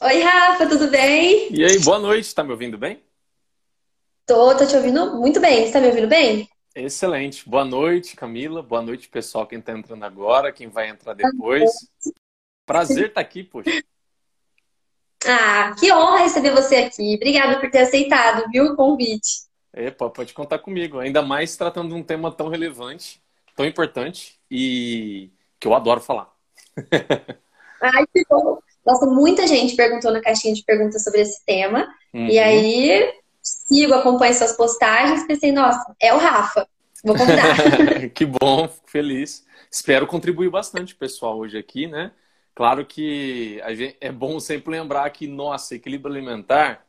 Oi, Rafa, tudo bem? E aí, boa noite, tá me ouvindo bem? Tô, tô te ouvindo muito bem. Você tá me ouvindo bem? Excelente. Boa noite, Camila. Boa noite, pessoal, quem tá entrando agora, quem vai entrar depois. Prazer estar tá aqui, poxa. Ah, que honra receber você aqui. Obrigada por ter aceitado, viu, o convite. Epa, pode contar comigo. Ainda mais tratando de um tema tão relevante, tão importante e que eu adoro falar. Ai, que bom. Nossa, muita gente perguntou na caixinha de perguntas sobre esse tema. Uhum. E aí, sigo, acompanho suas postagens, pensei, nossa, é o Rafa. Vou convidar. que bom, feliz. Espero contribuir bastante, pessoal, hoje aqui, né? Claro que gente, é bom sempre lembrar que, nossa, equilíbrio alimentar,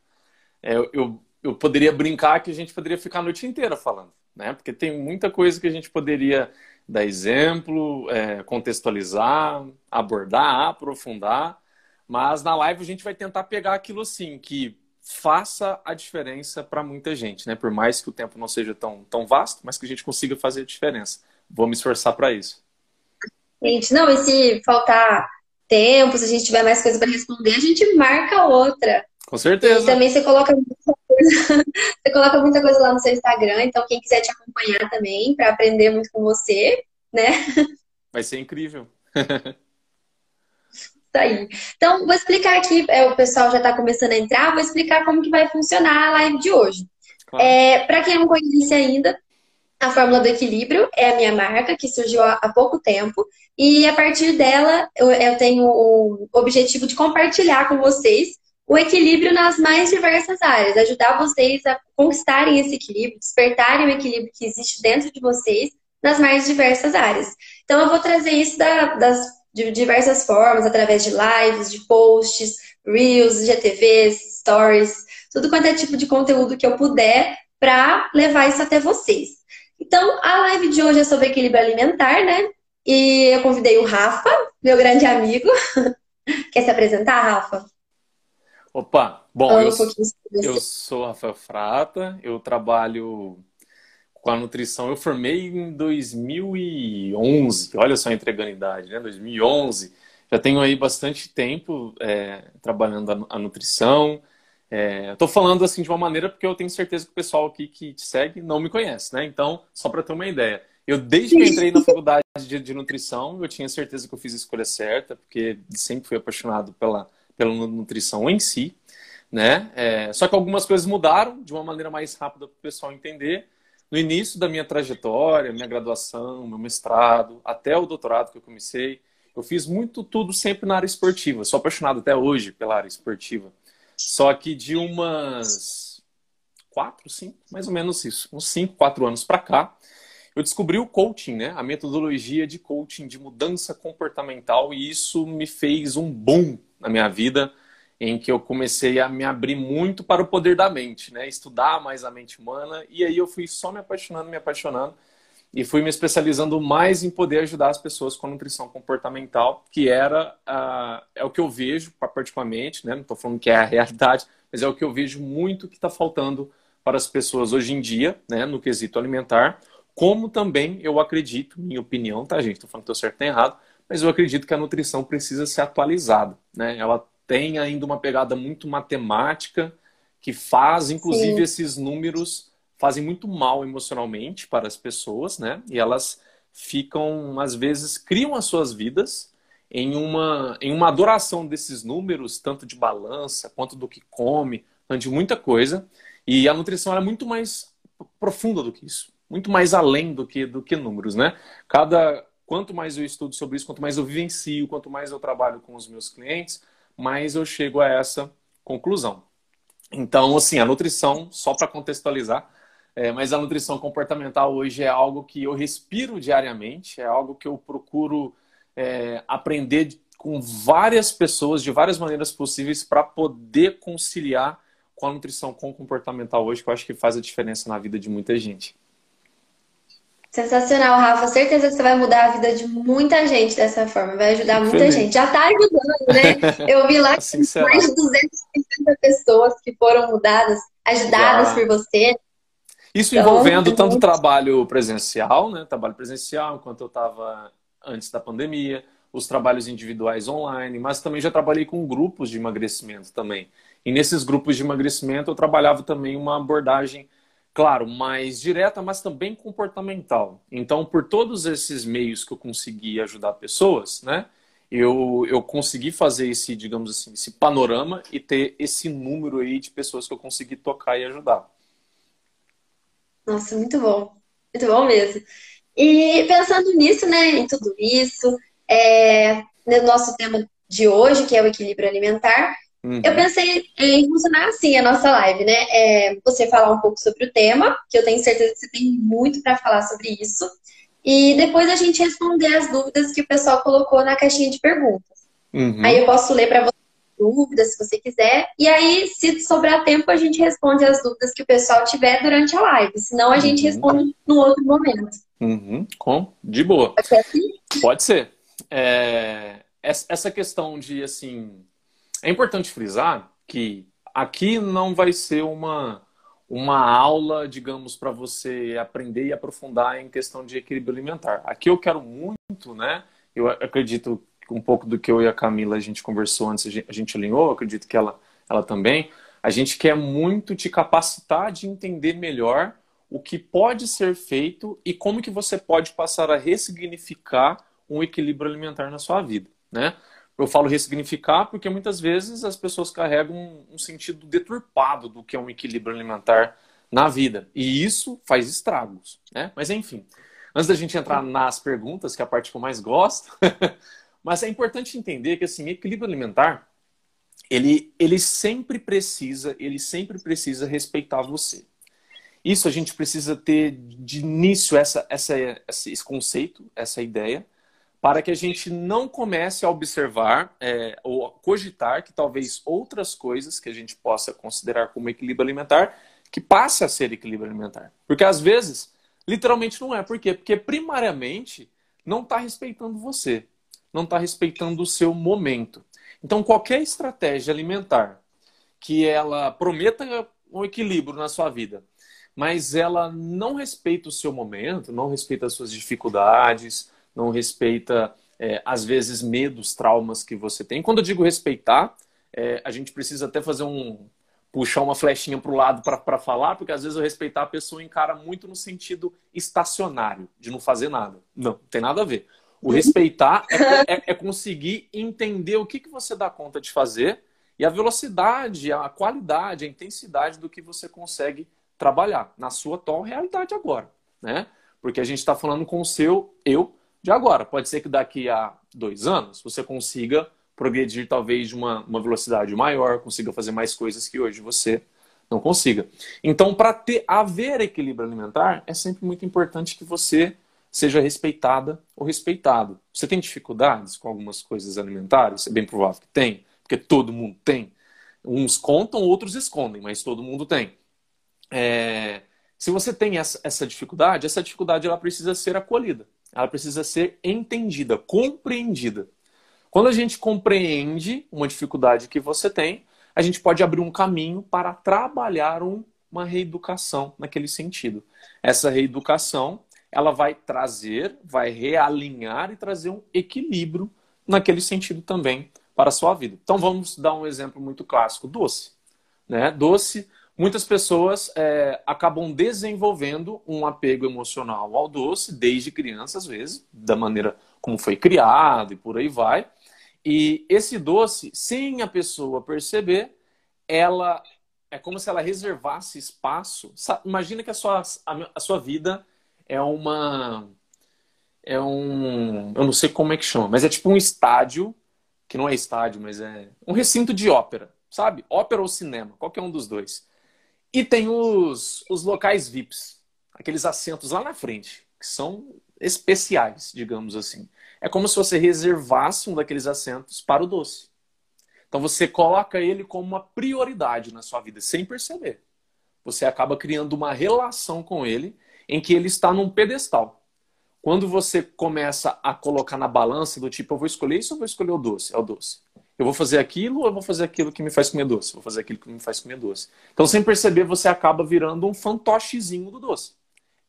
é, eu, eu poderia brincar que a gente poderia ficar a noite inteira falando, né? Porque tem muita coisa que a gente poderia dar exemplo, é, contextualizar, abordar, aprofundar. Mas na live a gente vai tentar pegar aquilo assim, que faça a diferença para muita gente, né? Por mais que o tempo não seja tão, tão vasto, mas que a gente consiga fazer a diferença. Vou me esforçar para isso. Gente, não, e se faltar tempo, se a gente tiver mais coisa para responder, a gente marca outra. Com certeza. E também você coloca muita coisa, você coloca muita coisa lá no seu Instagram, então quem quiser te acompanhar também para aprender muito com você, né? Vai ser incrível. aí. Então, vou explicar aqui, é, o pessoal já está começando a entrar, vou explicar como que vai funcionar a live de hoje. Claro. É, Para quem não conhece ainda, a Fórmula do Equilíbrio é a minha marca, que surgiu há pouco tempo. E a partir dela, eu, tenho o objetivo de compartilhar com vocês o equilíbrio nas mais diversas áreas, ajudar vocês a conquistarem esse equilíbrio, despertarem o equilíbrio que existe dentro de vocês nas mais diversas áreas. Então, eu vou trazer isso da, das de diversas formas, através de lives, de posts, reels, GTVs, stories, tudo quanto é tipo de conteúdo que eu puder para levar isso até vocês. Então, a live de hoje é sobre equilíbrio alimentar, né? E eu convidei o Rafa, meu grande amigo. Quer se apresentar, Rafa? Opa, bom, eu, eu sou Rafael Frata, eu trabalho com a nutrição. Eu formei em 2011, olha só entregando idade, né? 2011. Já tenho aí bastante tempo é, trabalhando a, a nutrição. Estou é, falando assim de uma maneira porque eu tenho certeza que o pessoal aqui que te segue não me conhece, né? Então, só para ter uma ideia. Eu, desde que entrei na faculdade de, de, nutrição, eu tinha certeza que eu fiz a escolha certa, porque sempre fui apaixonado pela, pela nutrição em si, né? É, só que algumas coisas mudaram de uma maneira mais rápida para o pessoal entender no início da minha trajetória, minha graduação, meu mestrado, até o doutorado que eu comecei, eu fiz muito tudo sempre na área esportiva. Sou apaixonado até hoje pela área esportiva. Só que de umas quatro, cinco, mais ou menos isso, uns cinco, quatro anos para cá, eu descobri o coaching, né? A metodologia de coaching de mudança comportamental e isso me fez um boom na minha vida em que eu comecei a me abrir muito para o poder da mente, né? Estudar mais a mente humana e aí eu fui só me apaixonando, me apaixonando e fui me especializando mais em poder ajudar as pessoas com nutrição comportamental, que era uh, é o que eu vejo particularmente, né? Não estou falando que é a realidade, mas é o que eu vejo muito que está faltando para as pessoas hoje em dia, né? No quesito alimentar, como também eu acredito, minha opinião, tá gente? Estou falando que estou certo ou errado, mas eu acredito que a nutrição precisa ser atualizada, né? Ela tem ainda uma pegada muito matemática, que faz, inclusive, Sim. esses números fazem muito mal emocionalmente para as pessoas, né? E elas ficam, às vezes, criam as suas vidas em uma, em uma adoração desses números, tanto de balança, quanto do que come, tanto de muita coisa. E a nutrição é muito mais profunda do que isso, muito mais além do que, do que números, né? Cada, quanto mais eu estudo sobre isso, quanto mais eu vivencio, quanto mais eu trabalho com os meus clientes, mas eu chego a essa conclusão. Então, assim, a nutrição, só para contextualizar, é, mas a nutrição comportamental hoje é algo que eu respiro diariamente, é algo que eu procuro é, aprender com várias pessoas, de várias maneiras possíveis, para poder conciliar com a nutrição com comportamental hoje, que eu acho que faz a diferença na vida de muita gente. Sensacional, Rafa. Certeza que você vai mudar a vida de muita gente dessa forma. Vai ajudar muita gente. Já está ajudando, né? Eu vi lá assim mais de 250 pessoas que foram mudadas, ajudadas Já. por você. Isso então, envolvendo tanto trabalho presencial, né? Trabalho presencial, enquanto eu estava antes da pandemia, os trabalhos individuais online, mas também já trabalhei com grupos de emagrecimento também. E nesses grupos de emagrecimento eu trabalhava também uma abordagem, claro, mais direta, mas também comportamental. Então, por todos esses meios que eu consegui ajudar pessoas, né? Eu, eu consegui fazer esse, digamos assim, esse panorama e ter esse número aí de pessoas que eu consegui tocar e ajudar. Nossa, muito bom. Muito bom mesmo. E pensando nisso, né, em tudo isso, é, no nosso tema de hoje, que é o equilíbrio alimentar, Uhum. Eu pensei em funcionar assim a nossa live, né? É, você falar um pouco sobre o tema, que eu tenho certeza que você tem muito para falar sobre isso. E depois a gente responder as dúvidas que o pessoal colocou na caixinha de perguntas. Uhum. Aí eu posso ler para você dúvidas, se você quiser. E aí, se sobrar tempo, a gente responde as dúvidas que o pessoal tiver durante a live. Senão, a gente uhum. responde no outro momento. Uhum. Com? De boa. Pode ser assim? Pode ser. É... Essa questão de, assim, é importante frisar que aqui não vai ser uma, uma aula, digamos, para você aprender e aprofundar em questão de equilíbrio alimentar. Aqui eu quero muito, né? Eu acredito um pouco do que eu e a Camila a gente conversou antes, a gente alinhou, acredito que ela, ela também. A gente quer muito te capacitar de entender melhor o que pode ser feito e como que você pode passar a ressignificar um equilíbrio alimentar na sua vida, né? Eu falo ressignificar porque muitas vezes as pessoas carregam um, sentido deturpado do que é um equilíbrio alimentar na vida. E isso faz estragos. Né? Mas enfim, antes da gente entrar nas perguntas, que é a parte que eu mais gosto, mas é importante entender que assim, equilíbrio alimentar, ele, ele sempre precisa, ele sempre precisa respeitar você. Isso a gente precisa ter de início essa, essa, esse conceito, essa ideia, para que a gente não comece a observar é, ou cogitar que talvez outras coisas que a gente possa considerar como equilíbrio alimentar que passe a ser equilíbrio alimentar. Porque às vezes, literalmente não é. Por quê? Porque primariamente não está respeitando você, não está respeitando o seu momento. Então, qualquer estratégia alimentar que ela prometa um equilíbrio na sua vida, mas ela não respeita o seu momento, não respeita as suas dificuldades, não respeita, é, às vezes, medos, traumas que você tem. Quando eu digo respeitar, é, a gente precisa até fazer um. puxar uma flechinha para o lado para falar, porque às vezes eu respeitar a pessoa encara muito no sentido estacionário, de não fazer nada. Não, não tem nada a ver. O respeitar é, é, é, conseguir entender o que, que você dá conta de fazer e a velocidade, a qualidade, a intensidade do que você consegue trabalhar na sua atual realidade agora, né? Porque a gente está falando com o seu eu de agora. Pode ser que daqui a dois anos você consiga progredir talvez de uma, uma velocidade maior, consiga fazer mais coisas que hoje você não consiga. Então, para ter haver equilíbrio alimentar, é sempre muito importante que você seja respeitada ou respeitado. Você tem dificuldades com algumas coisas alimentares? É bem provável que tem, porque todo mundo tem. Uns contam, outros escondem, mas todo mundo tem. É... Se você tem essa, essa dificuldade, essa dificuldade ela precisa ser acolhida ela precisa ser entendida, compreendida. Quando a gente compreende uma dificuldade que você tem, a gente pode abrir um caminho para trabalhar um, uma reeducação naquele sentido. Essa reeducação, ela vai trazer, vai realinhar e trazer um equilíbrio naquele sentido também para a sua vida. Então vamos dar um exemplo muito clássico, doce. Né? Doce muitas pessoas é, acabam desenvolvendo um apego emocional ao doce desde criança, às vezes, da maneira como foi criado e por aí vai. E esse doce, sem a pessoa perceber, ela é como se ela reservasse espaço. Imagina que a sua, a sua vida é uma. É um. Eu não sei como é que chama, mas é tipo um estádio, que não é estádio, mas é um recinto de ópera, sabe? Ópera ou cinema, qualquer um dos dois. E tem os, os locais VIPs, aqueles assentos lá na frente, que são especiais, digamos assim. É como se você reservasse um daqueles assentos para o doce. Então você coloca ele como uma prioridade na sua vida, sem perceber. Você acaba criando uma relação com ele em que ele está num pedestal. Quando você começa a colocar na balança do tipo, eu vou escolher isso ou vou escolher o doce? É o doce. Eu vou fazer aquilo ou eu vou fazer aquilo que me faz comer doce? Vou fazer aquilo que me faz comer doce. Então, sem perceber, você acaba virando um fantochezinho do doce.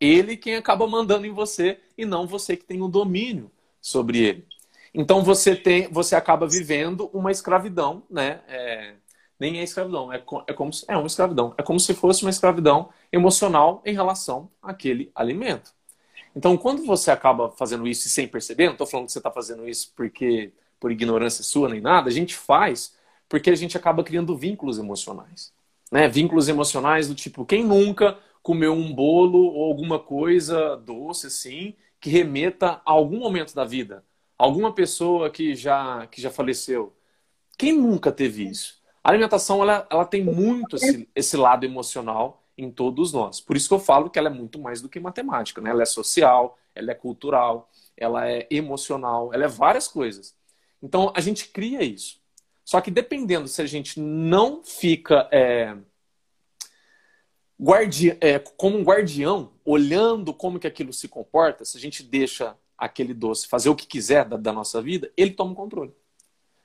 Ele quem acaba mandando em você e não você que tem o domínio sobre ele. Então você tem, você acaba vivendo uma escravidão, né? É, nem é escravidão, é, é como se, é uma escravidão. É como se fosse uma escravidão emocional em relação àquele alimento. Então, quando você acaba fazendo isso sem perceber, não estou falando que você está fazendo isso porque por ignorância sua nem nada, a gente faz porque a gente acaba criando vínculos emocionais. Né? Vínculos emocionais do tipo, quem nunca comeu um bolo ou alguma coisa doce assim, que remeta a algum momento da vida? Alguma pessoa que já, que já faleceu? Quem nunca teve isso? A alimentação ela, ela tem muito esse, esse lado emocional em todos nós. Por isso que eu falo que ela é muito mais do que matemática. Né? Ela é social, ela é cultural, ela é emocional, ela é várias coisas. Então a gente cria isso. Só que dependendo se a gente não fica é, guardi é, como um guardião, olhando como que aquilo se comporta, se a gente deixa aquele doce fazer o que quiser da, da nossa vida, ele toma o controle.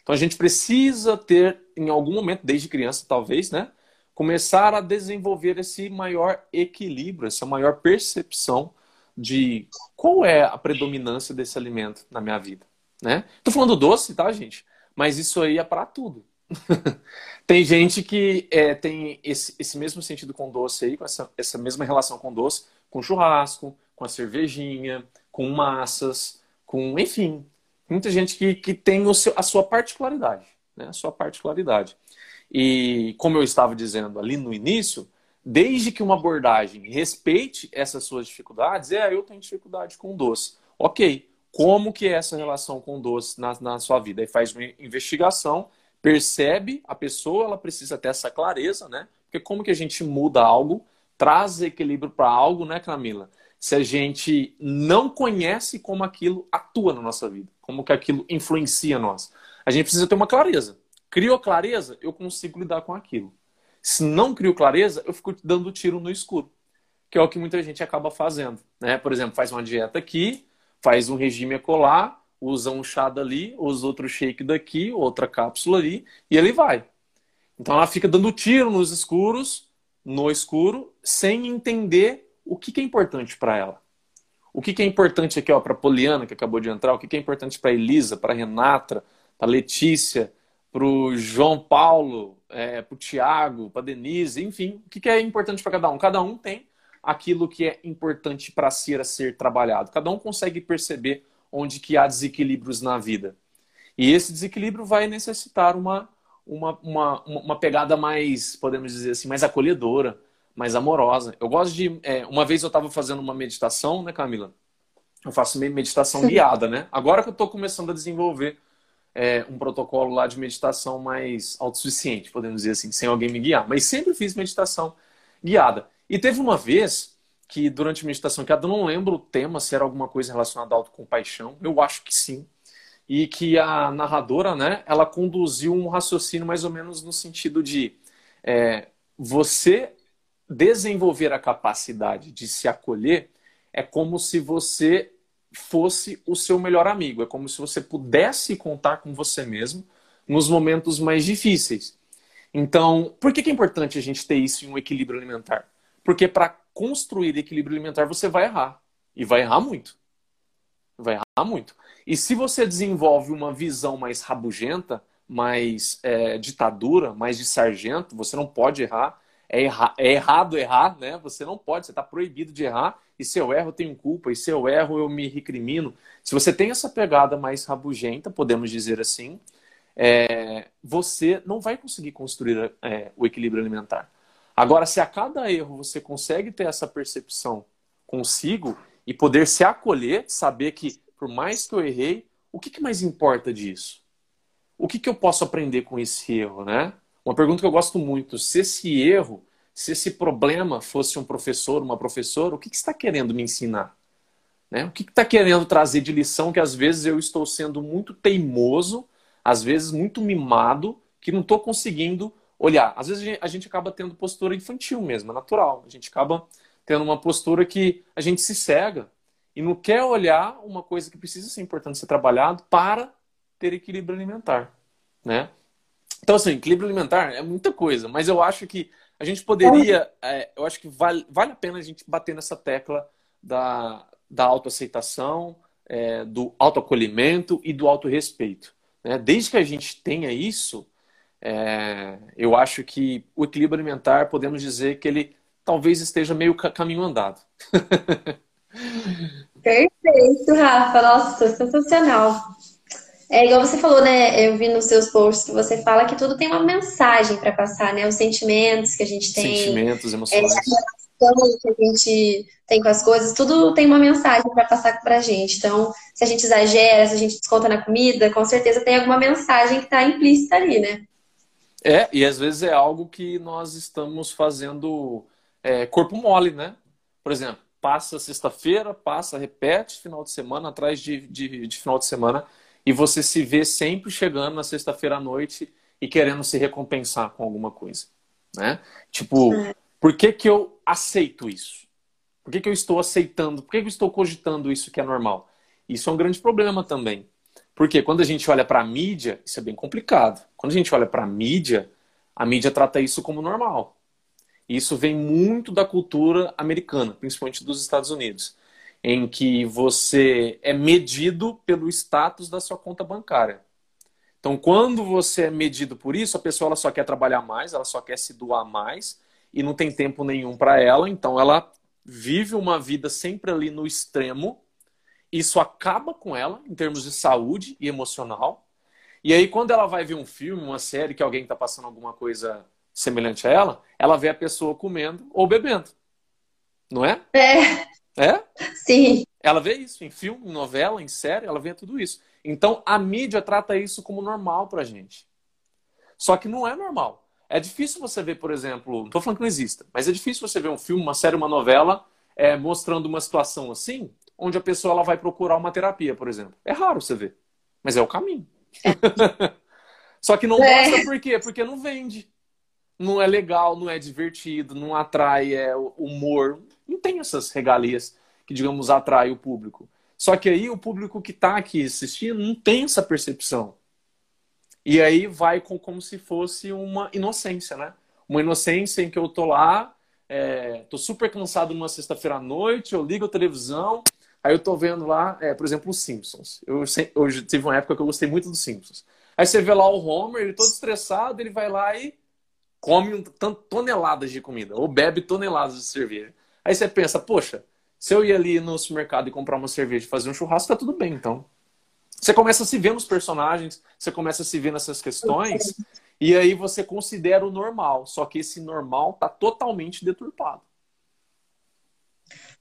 Então a gente precisa ter, em algum momento, desde criança talvez, né? Começar a desenvolver esse maior equilíbrio, essa maior percepção de qual é a predominância desse alimento na minha vida, né? Tô falando doce, tá, gente? Mas isso aí é para tudo. tem gente que é, tem esse, esse mesmo sentido com doce aí, com essa, essa mesma relação com doce, com churrasco, com a cervejinha, com massas, com, enfim, muita gente que, que tem o seu, a sua particularidade, né? A sua particularidade. E como eu estava dizendo ali no início, desde que uma abordagem respeite essas suas dificuldades, é, eu tenho dificuldade com doce. Ok, como que é essa relação com doce na, na sua vida? Aí faz uma investigação, percebe a pessoa, ela precisa ter essa clareza, né? Porque como que a gente muda algo, traz equilíbrio para algo, né, Camila? Se a gente não conhece como aquilo atua na nossa vida, como que aquilo influencia nós. A gente precisa ter uma clareza. Criou clareza, eu consigo lidar com aquilo. Se não crio clareza, eu fico dando tiro no escuro, que é o que muita gente acaba fazendo. Né? Por exemplo, faz uma dieta aqui, faz um regime colar, usa um chá dali, usa outro shake daqui, outra cápsula ali, e ele vai. Então ela fica dando tiro nos escuros, no escuro, sem entender o que, que é importante para ela. O que, que é importante aqui para a Poliana, que acabou de entrar, o que, que é importante para Elisa, para Renata, para Letícia, para o João Paulo, é, para o Tiago, para Denise, enfim, o que, que é importante para cada um? Cada um tem aquilo que é importante para ser a ser trabalhado. Cada um consegue perceber onde que há desequilíbrios na vida. E esse desequilíbrio vai necessitar uma, uma, uma, uma pegada mais, podemos dizer assim, mais acolhedora, mais amorosa. Eu gosto de. É, uma vez eu estava fazendo uma meditação, né, Camila? Eu faço meditação guiada, né? Agora que eu estou começando a desenvolver é, um protocolo lá de meditação mais autossuficiente, podemos dizer assim, sem alguém me guiar. Mas sempre fiz meditação guiada. E teve uma vez que, durante a meditação guiada, eu não lembro o tema, se era alguma coisa relacionada à autocompaixão. Eu acho que sim. E que a narradora, né, ela conduziu um raciocínio mais ou menos no sentido de é, você desenvolver a capacidade de se acolher é como se você fosse o seu melhor amigo. É como se você pudesse contar com você mesmo nos momentos mais difíceis. Então, por que é importante a gente ter isso em um equilíbrio alimentar? Porque para construir equilíbrio alimentar você vai errar. E vai errar muito. Vai errar muito. E se você desenvolve uma visão mais rabugenta, mais é, ditadura, mais de sargento, você não pode errar. É, erra é errado errar, né? Você não pode, você está proibido de errar. E se eu erro, eu tenho culpa. E se eu erro, eu me recrimino. Se você tem essa pegada mais rabugenta, podemos dizer assim, é, você não vai conseguir construir é, o equilíbrio alimentar. Agora, se a cada erro você consegue ter essa percepção consigo e poder se acolher, saber que por mais que eu errei, o que, que mais importa disso? O que, que eu posso aprender com esse erro, né? Uma pergunta que eu gosto muito: se esse erro, se esse problema fosse um professor, uma professora, o que, que está querendo me ensinar? Né? O que está que querendo trazer de lição que às vezes eu estou sendo muito teimoso, às vezes muito mimado, que não estou conseguindo olhar. Às vezes a gente acaba tendo postura infantil mesmo, é natural. A gente acaba tendo uma postura que a gente se cega e não quer olhar uma coisa que precisa ser importante ser trabalhado para ter equilíbrio alimentar, né? Então, assim, equilíbrio alimentar é muita coisa, mas eu acho que a gente poderia, é, eu acho que vale, vale a pena a gente bater nessa tecla da, da autoaceitação, é, do autoacolhimento e do autorrespeito. Né? Desde que a gente tenha isso, é, eu acho que o equilíbrio alimentar, podemos dizer que ele talvez esteja meio caminho andado. Perfeito, Rafa. Nossa, sensacional. É igual você falou, né? Eu vi nos seus posts que você fala que tudo tem uma mensagem para passar, né? Os sentimentos que a gente tem. Sentimentos, emoções. É, a relação que a gente tem com as coisas, tudo tem uma mensagem para passar pra gente. Então, se a gente exagera, se a gente desconta na comida, com certeza tem alguma mensagem que está implícita ali, né? É, e às vezes é algo que nós estamos fazendo é, corpo mole, né? Por exemplo, passa sexta-feira, passa, repete final de semana atrás de, de, de, final de semana e você se vê sempre chegando na sexta-feira à noite e querendo se recompensar com alguma coisa, né? Tipo, por que que eu aceito isso? Por que que eu estou aceitando? Por que que eu estou cogitando isso que é normal? Isso é um grande problema também. Porque quando a gente olha para a mídia, isso é bem complicado. Quando a gente olha para a mídia, a mídia trata isso como normal. Isso vem muito da cultura americana, principalmente dos Estados Unidos, em que você é medido pelo status da sua conta bancária. Então, quando você é medido por isso, a pessoa ela só quer trabalhar mais, ela só quer se doar mais e não tem tempo nenhum para ela, então ela vive uma vida sempre ali no extremo. Isso acaba com ela em termos de saúde e emocional. E aí, quando ela vai ver um filme, uma série que alguém está passando alguma coisa semelhante a ela, ela vê a pessoa comendo ou bebendo. Não é? É. É? Sim. Ela vê isso em filme, em novela, em série, ela vê tudo isso. Então a mídia trata isso como normal pra gente. Só que não é normal. É difícil você ver, por exemplo, não estou falando que não exista, mas é difícil você ver um filme, uma série, uma novela é, mostrando uma situação assim, onde a pessoa ela vai procurar uma terapia, por exemplo. É raro você ver, mas é o caminho. É. Só que não é. mostra por quê? Porque não vende não é legal, não é divertido, não atrai é, humor. Não tem essas regalias que, digamos, atrai o público. Só que aí o público que está aqui assistindo não tem essa percepção. E aí vai com, como se fosse uma inocência, né? Uma inocência em que eu tô lá, é, tô super cansado numa sexta-feira à noite, eu ligo a televisão, aí eu tô vendo lá, é, por exemplo, os Simpsons. Eu, hoje tive uma época que eu gostei muito dos Simpsons. Aí você vê lá o Homer, ele todo estressado, ele vai lá e come toneladas de comida ou bebe toneladas de cerveja. Aí você pensa, poxa, se eu ir ali no supermercado e comprar uma cerveja e fazer um churrasco, tá tudo bem, então. Você começa a se ver nos personagens, você começa a se ver nessas questões, e aí você considera o normal. Só que esse normal tá totalmente deturpado.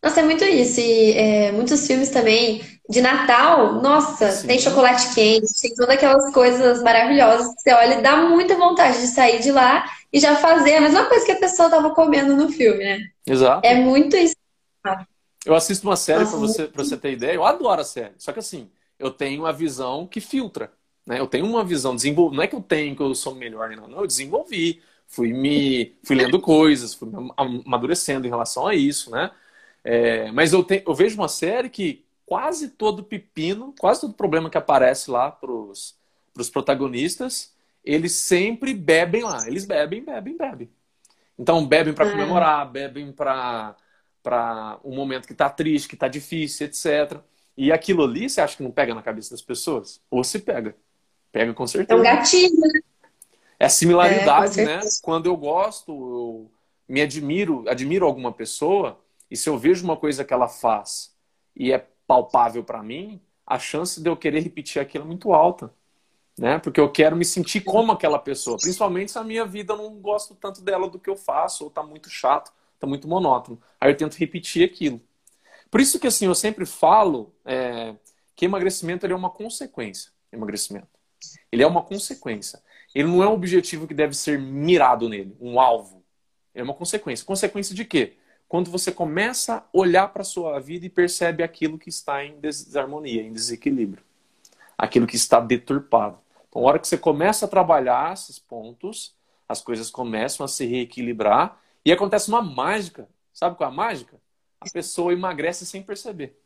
Nossa, é muito isso. E é, muitos filmes também de Natal, nossa, Sim. tem chocolate quente, tem todas aquelas coisas maravilhosas que você olha e dá muita vontade de sair de lá e já fazer a mesma coisa que a pessoa estava comendo no filme, né? Exato. É muito isso. Eu assisto uma série, para você, pra você ter ideia, eu adoro a série. Só que assim, eu tenho uma visão que filtra. Né? Eu tenho uma visão desenvolvida. Não é que eu tenho, que eu sou melhor, não. não eu desenvolvi. Fui me fui lendo coisas, fui amadurecendo em relação a isso, né? É, mas eu, te, eu vejo uma série que quase todo pepino, quase todo problema que aparece lá para os protagonistas, eles sempre bebem lá. Eles bebem, bebem, bebem. Então, bebem para é. comemorar, bebem para um momento que está triste, que está difícil, etc. E aquilo ali, você acha que não pega na cabeça das pessoas? Ou se pega. Pega com certeza. É um gatilho, né? É a similaridade, é, né? Quando eu gosto, eu me admiro, admiro alguma pessoa, e se eu vejo uma coisa que ela faz e é palpável para mim, a chance de eu querer repetir aquilo é muito alta. Né? Porque eu quero me sentir como aquela pessoa. Principalmente se a minha vida eu não gosto tanto dela do que eu faço, ou tá muito chato, tá muito monótono. Aí eu tento repetir aquilo. Por isso que assim, eu sempre falo é, que emagrecimento é uma consequência. Emagrecimento. Ele é uma consequência. Ele não é um objetivo que deve ser mirado nele, um alvo. É uma consequência. Consequência de quê? Quando você começa a olhar para a sua vida e percebe aquilo que está em desarmonia, em desequilíbrio, aquilo que está deturpado. Então, a hora que você começa a trabalhar esses pontos, as coisas começam a se reequilibrar e acontece uma mágica. Sabe qual é a mágica? A pessoa emagrece sem perceber.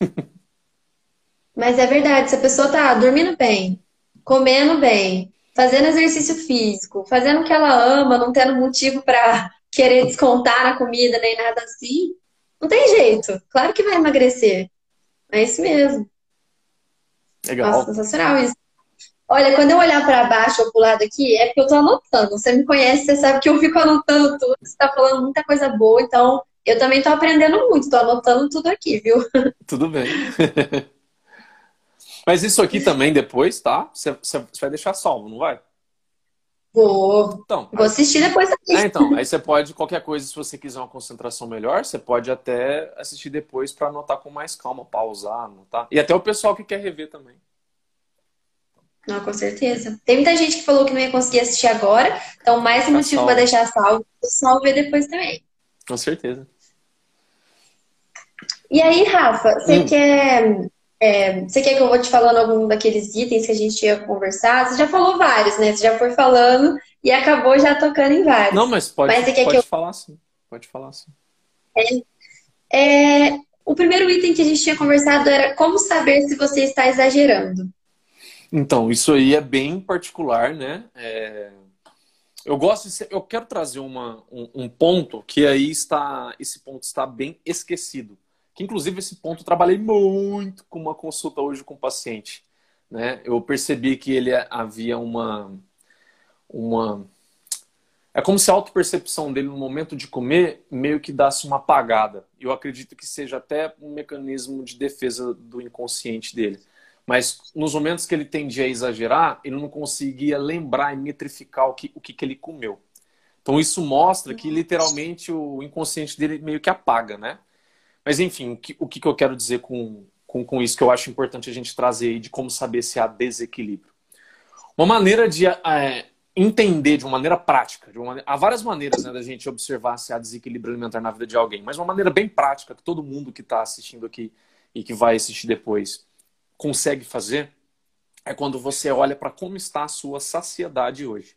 Mas é verdade, se a pessoa está dormindo bem, comendo bem, fazendo exercício físico, fazendo o que ela ama, não tendo motivo para querer descontar na comida nem nada assim, não tem jeito. Claro que vai emagrecer. É isso mesmo. Legal. Nossa, sensacional isso. Olha, quando eu olhar para baixo ou para o lado aqui, é porque eu tô anotando. Você me conhece, você sabe que eu fico anotando tudo. Você tá falando muita coisa boa, então eu também tô aprendendo muito. Tô anotando tudo aqui, viu? Tudo bem. Mas isso aqui também depois, tá? Você, você vai deixar salvo, não vai? Vou. Então, Vou assistir depois aqui. É, então, aí você pode, qualquer coisa, se você quiser uma concentração melhor, você pode até assistir depois para anotar com mais calma, pausar, anotar. E até o pessoal que quer rever também. Não, com certeza. Tem muita gente que falou que não ia conseguir assistir agora, então mais um tá motivo para deixar salvo, só ver depois também. Com certeza. E aí, Rafa, você hum. quer. É, você quer que eu vou te falando algum daqueles itens que a gente ia conversar? Você já falou vários, né? Você já foi falando e acabou já tocando em vários. Não, mas pode, mas pode eu... falar sim. Pode falar sim. É, é, o primeiro item que a gente tinha conversado era como saber se você está exagerando. Então, isso aí é bem particular, né? É... Eu gosto de eu quero trazer uma, um, um, ponto que aí está, esse ponto está bem esquecido. Que inclusive esse ponto eu trabalhei muito com uma consulta hoje com o paciente. Né? Eu percebi que ele havia uma, uma é como se a autopercepção dele no momento de comer meio que desse uma apagada. Eu acredito que seja até um mecanismo de defesa do inconsciente dele. Mas nos momentos que ele tendia a exagerar, ele não conseguia lembrar e metrificar o que, o que, que ele comeu. Então isso mostra que literalmente o inconsciente dele meio que apaga, né? Mas enfim, o que, o que eu quero dizer com, com, com isso que eu acho importante a gente trazer aí de como saber se há desequilíbrio. Uma maneira de é, entender de uma maneira prática, de uma há várias maneiras né, da gente observar se há desequilíbrio alimentar na vida de alguém, mas uma maneira bem prática que todo mundo que está assistindo aqui e que vai assistir depois consegue fazer é quando você olha para como está a sua saciedade hoje.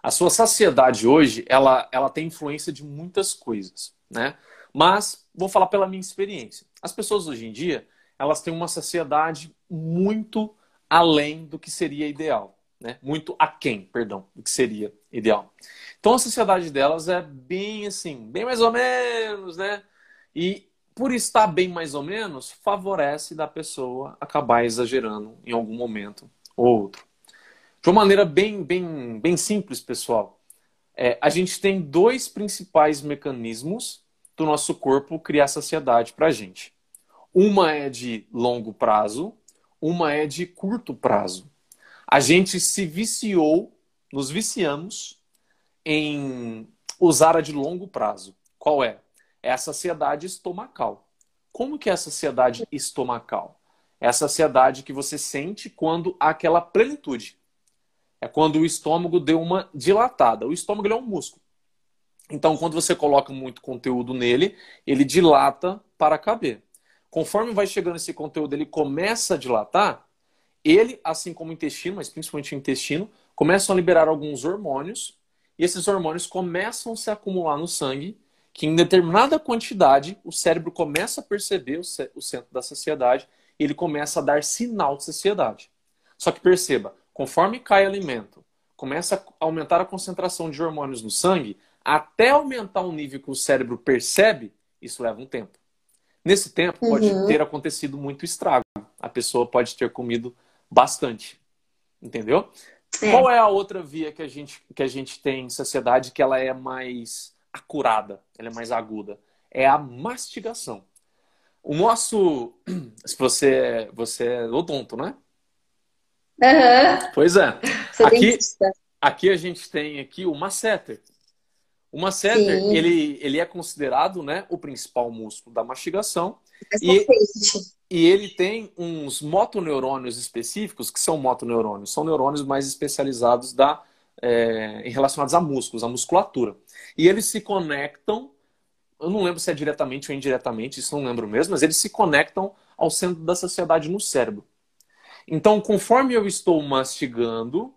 A sua saciedade hoje, ela, ela tem influência de muitas coisas, né? Mas vou falar pela minha experiência. As pessoas hoje em dia, elas têm uma saciedade muito além do que seria ideal, né? Muito aquém, perdão, do que seria ideal. Então a saciedade delas é bem assim, bem mais ou menos, né? E por estar bem mais ou menos, favorece da pessoa acabar exagerando em algum momento ou outro. De uma maneira bem, bem, bem simples, pessoal, é, a gente tem dois principais mecanismos do nosso corpo criar saciedade para a gente. Uma é de longo prazo, uma é de curto prazo. A gente se viciou, nos viciamos em usar a de longo prazo. Qual é? é a saciedade estomacal. Como que é a saciedade estomacal? É a saciedade que você sente quando há aquela plenitude. É quando o estômago deu uma dilatada. O estômago é um músculo. Então, quando você coloca muito conteúdo nele, ele dilata para caber. Conforme vai chegando esse conteúdo, ele começa a dilatar, ele, assim como o intestino, mas principalmente o intestino, começam a liberar alguns hormônios, e esses hormônios começam a se acumular no sangue que em determinada quantidade o cérebro começa a perceber o centro da saciedade e ele começa a dar sinal de saciedade. Só que perceba, conforme cai alimento, começa a aumentar a concentração de hormônios no sangue, até aumentar o nível que o cérebro percebe, isso leva um tempo. Nesse tempo pode uhum. ter acontecido muito estrago. A pessoa pode ter comido bastante. Entendeu? É. Qual é a outra via que a gente, que a gente tem em saciedade que ela é mais acurada, ela é mais aguda. É a mastigação. O nosso. Se você, você é odonto, né? Uhum. Pois é. aqui, aqui a gente tem aqui o masseter. O masseter, ele, ele é considerado né, o principal músculo da mastigação. E, e ele tem uns motoneurônios específicos, que são motoneurônios, são neurônios mais especializados da, é, relacionados a músculos, a musculatura. E eles se conectam, eu não lembro se é diretamente ou indiretamente, isso não lembro mesmo, mas eles se conectam ao centro da saciedade no cérebro. Então, conforme eu estou mastigando,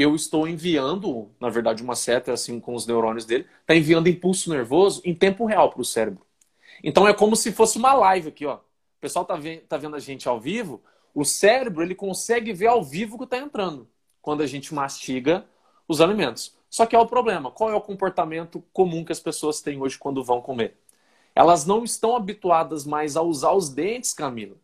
eu estou enviando, na verdade, uma seta, assim, com os neurônios dele, está enviando impulso nervoso em tempo real para o cérebro. Então, é como se fosse uma live aqui, ó. O pessoal está vendo, tá vendo a gente ao vivo, o cérebro ele consegue ver ao vivo o que está entrando quando a gente mastiga os alimentos. Só que é o problema. Qual é o comportamento comum que as pessoas têm hoje quando vão comer? Elas não estão habituadas mais a usar os dentes, Camila.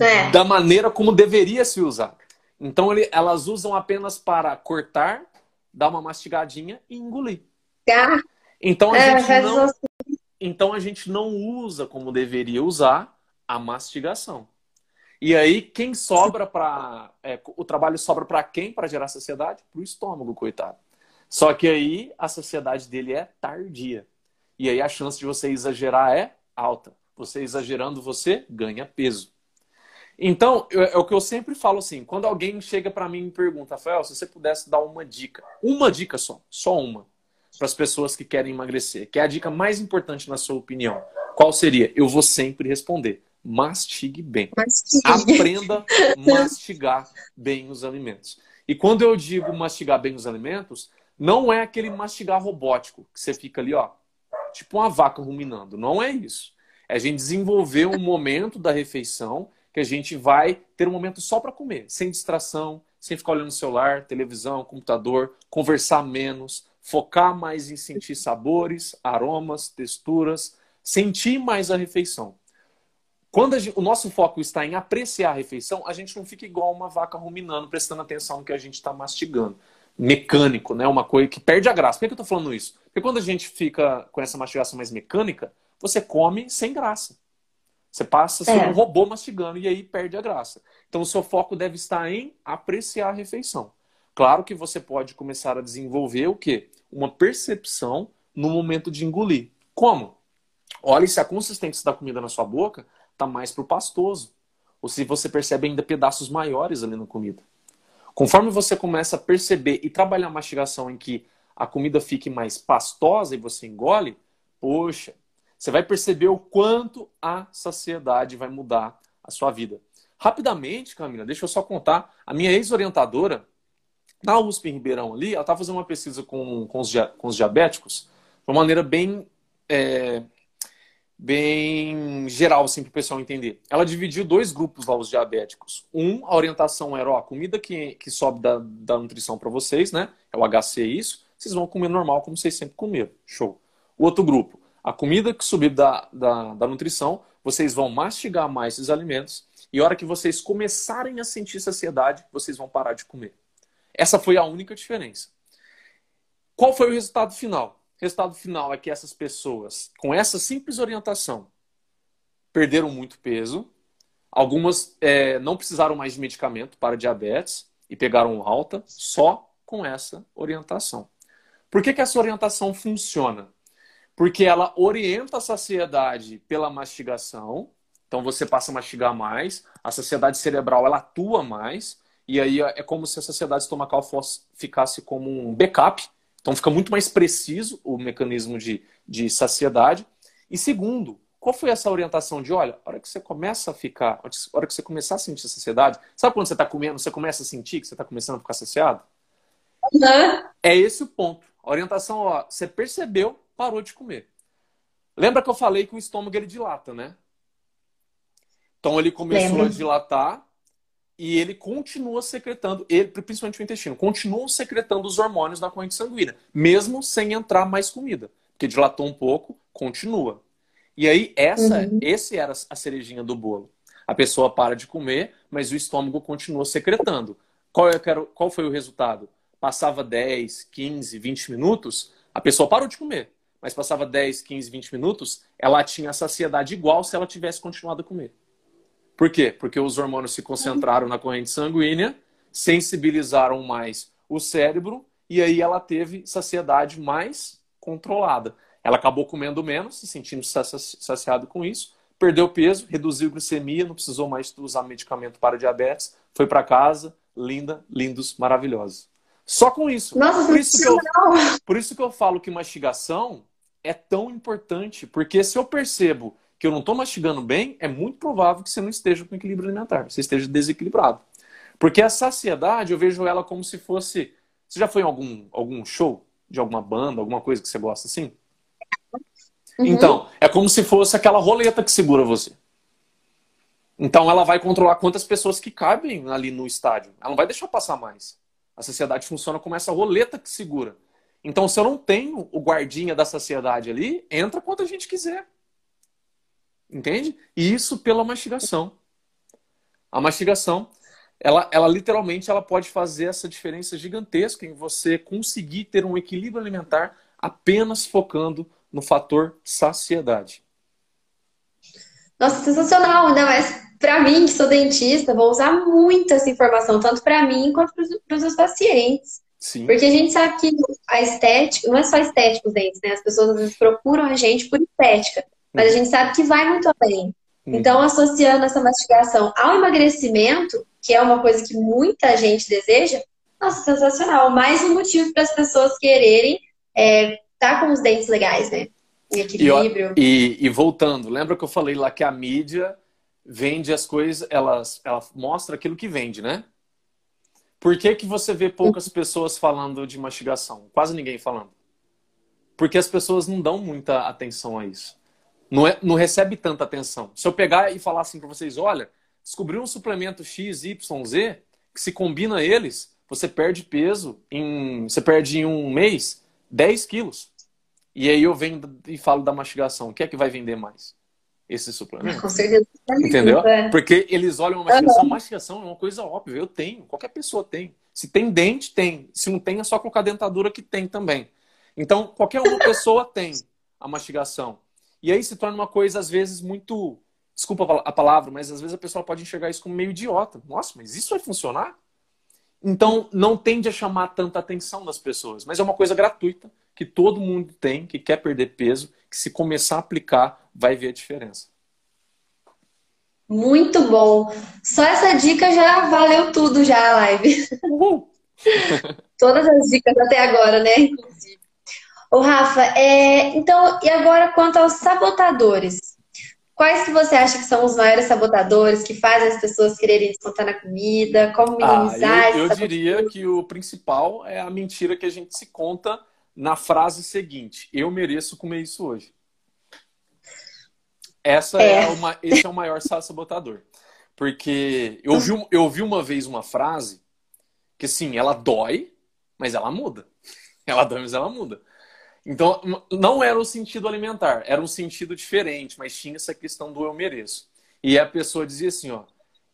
é. da maneira como deveria se usar. Então ele, elas usam apenas para cortar, dar uma mastigadinha e engolir. Ah. Então a, é, gente não, então a gente não usa como deveria usar a mastigação. E aí, quem sobra para. É, o trabalho sobra para quem para gerar saciedade? Para o estômago, coitado. Só que aí a saciedade dele é tardia. E aí a chance de você exagerar é alta. Você exagerando, você ganha peso. Então, é o que eu sempre falo assim: quando alguém chega para mim e me pergunta, Rafael, se você pudesse dar uma dica, uma dica só, só uma, para as pessoas que querem emagrecer, que é a dica mais importante na sua opinião, qual seria? Eu vou sempre responder: mastigue bem. Mastigue. Aprenda a mastigar bem os alimentos. E quando eu digo mastigar bem os alimentos, não é aquele mastigar robótico que você fica ali, ó, tipo uma vaca ruminando. Não é isso. É a gente desenvolver um momento da refeição que a gente vai ter um momento só para comer, sem distração, sem ficar olhando no celular, televisão, computador, conversar menos, focar mais em sentir sabores, aromas, texturas, sentir mais a refeição. Quando gente, o nosso foco está em apreciar a refeição, a gente não fica igual uma vaca ruminando, prestando atenção no que a gente está mastigando. Mecânico, né? Uma coisa que perde a graça. Por que eu estou falando isso? Porque quando a gente fica com essa mastigação mais mecânica, você come sem graça. Você passa a ser é. um robô mastigando e aí perde a graça. Então o seu foco deve estar em apreciar a refeição. Claro que você pode começar a desenvolver o quê? Uma percepção no momento de engolir. Como? Olhe se a consistência da comida na sua boca está mais para o pastoso. Ou se você percebe ainda pedaços maiores ali na comida. Conforme você começa a perceber e trabalhar a mastigação em que a comida fique mais pastosa e você engole, poxa, você vai perceber o quanto a saciedade vai mudar a sua vida. Rapidamente, Camila, deixa eu só contar. A minha ex-orientadora, na USP em Ribeirão ali, ela estava fazendo uma pesquisa com, com, os, com os diabéticos de uma maneira bem é, bem geral, assim, para o pessoal entender. Ela dividiu dois grupos lá, os diabéticos. Um, a orientação era, ó, a comida que, que sobe da, da nutrição para vocês, né? É o HC isso. Vocês vão comer normal, como vocês sempre comeram. Show. O outro grupo, a comida que subir da, da, da nutrição, vocês vão mastigar mais esses alimentos e a hora que vocês começarem a sentir saciedade, vocês vão parar de comer. Essa foi a única diferença. Qual foi o resultado final? Resultado final é que essas pessoas, com essa simples orientação, perderam muito peso. Algumas é, não precisaram mais de medicamento para diabetes e pegaram alta só com essa orientação. Por que, que essa orientação funciona? Porque ela orienta a saciedade pela mastigação. Então você passa a mastigar mais, a saciedade cerebral ela atua mais, e aí é como se a saciedade estomacal fosse, ficasse como um backup então fica muito mais preciso o mecanismo de, de saciedade. E segundo, qual foi essa orientação de, olha, a hora que você começa a ficar, a hora que você começar a sentir saciedade, sabe quando você está comendo, você começa a sentir que você está começando a ficar saciado? Uhum. É esse o ponto. A orientação, ó, você percebeu, parou de comer. Lembra que eu falei que o estômago ele dilata, né? Então ele começou Lembra. a dilatar, e ele continua secretando, ele, principalmente o intestino, continua secretando os hormônios da corrente sanguínea, mesmo sem entrar mais comida. Porque dilatou um pouco, continua. E aí, essa, uhum. esse era a cerejinha do bolo. A pessoa para de comer, mas o estômago continua secretando. Qual, eu quero, qual foi o resultado? Passava 10, 15, 20 minutos, a pessoa parou de comer. Mas passava 10, 15, 20 minutos, ela tinha saciedade igual se ela tivesse continuado a comer. Por quê? Porque os hormônios se concentraram na corrente sanguínea, sensibilizaram mais o cérebro e aí ela teve saciedade mais controlada. Ela acabou comendo menos, se sentindo saciado com isso, perdeu peso, reduziu glicemia, não precisou mais usar medicamento para diabetes, foi para casa, linda, lindos, maravilhosos. Só com isso. Nossa, por isso, que eu, por isso que eu falo que mastigação é tão importante, porque se eu percebo que eu não estou mastigando bem, é muito provável que você não esteja com equilíbrio alimentar, você esteja desequilibrado. Porque a saciedade, eu vejo ela como se fosse. Você já foi em algum, algum show de alguma banda, alguma coisa que você gosta assim? Uhum. Então, é como se fosse aquela roleta que segura você. Então, ela vai controlar quantas pessoas que cabem ali no estádio. Ela não vai deixar passar mais. A saciedade funciona como essa roleta que segura. Então, se eu não tenho o guardinha da saciedade ali, entra quanto a gente quiser. Entende? E isso pela mastigação. A mastigação, ela, ela literalmente ela pode fazer essa diferença gigantesca em você conseguir ter um equilíbrio alimentar apenas focando no fator saciedade. Nossa, sensacional, ainda mais para mim, que sou dentista, vou usar muito essa informação, tanto para mim quanto para os meus pacientes. Sim. Porque a gente sabe que a estética, não é só estética os dentes, né? As pessoas às vezes procuram a gente por estética, mas a gente sabe que vai muito além. Então, associando essa mastigação ao emagrecimento, que é uma coisa que muita gente deseja, nossa, sensacional. Mais um motivo para as pessoas quererem estar é, tá com os dentes legais, né? Equilíbrio. E, e, e, voltando, lembra que eu falei lá que a mídia vende as coisas, ela, ela mostra aquilo que vende, né? Por que, que você vê poucas pessoas falando de mastigação? Quase ninguém falando. Porque as pessoas não dão muita atenção a isso. Não, é, não recebe tanta atenção. Se eu pegar e falar assim para vocês, olha, descobri um suplemento X, Y, Z, que se combina eles, você perde peso em. Você perde em um mês 10 quilos. E aí eu venho e falo da mastigação. O que é que vai vender mais? Esse suplemento? Com certeza. Entendeu? É. Porque eles olham a mastigação. Uhum. Mastigação é uma coisa óbvia. Eu tenho, qualquer pessoa tem. Se tem dente, tem. Se não tem, é só colocar dentadura que tem também. Então, qualquer uma pessoa tem a mastigação. E aí se torna uma coisa, às vezes, muito. Desculpa a palavra, mas às vezes a pessoa pode enxergar isso como meio idiota. Nossa, mas isso vai funcionar? Então, não tende a chamar tanta atenção das pessoas. Mas é uma coisa gratuita, que todo mundo tem, que quer perder peso, que se começar a aplicar, vai ver a diferença. Muito bom. Só essa dica já valeu tudo já a live. Uhul. Todas as dicas até agora, né? Inclusive. Ô, Rafa, é... então, e agora quanto aos sabotadores? Quais que você acha que são os maiores sabotadores que fazem as pessoas quererem descontar na comida? Como minimizar? Ah, eu, eu diria que o principal é a mentira que a gente se conta na frase seguinte: eu mereço comer isso hoje. Essa é. é uma, esse é o maior sabotador. Porque eu vi, eu vi uma vez uma frase que, sim, ela dói, mas ela muda. Ela dói, mas ela muda. Então, não era o sentido alimentar, era um sentido diferente, mas tinha essa questão do eu mereço. E a pessoa dizia assim, ó,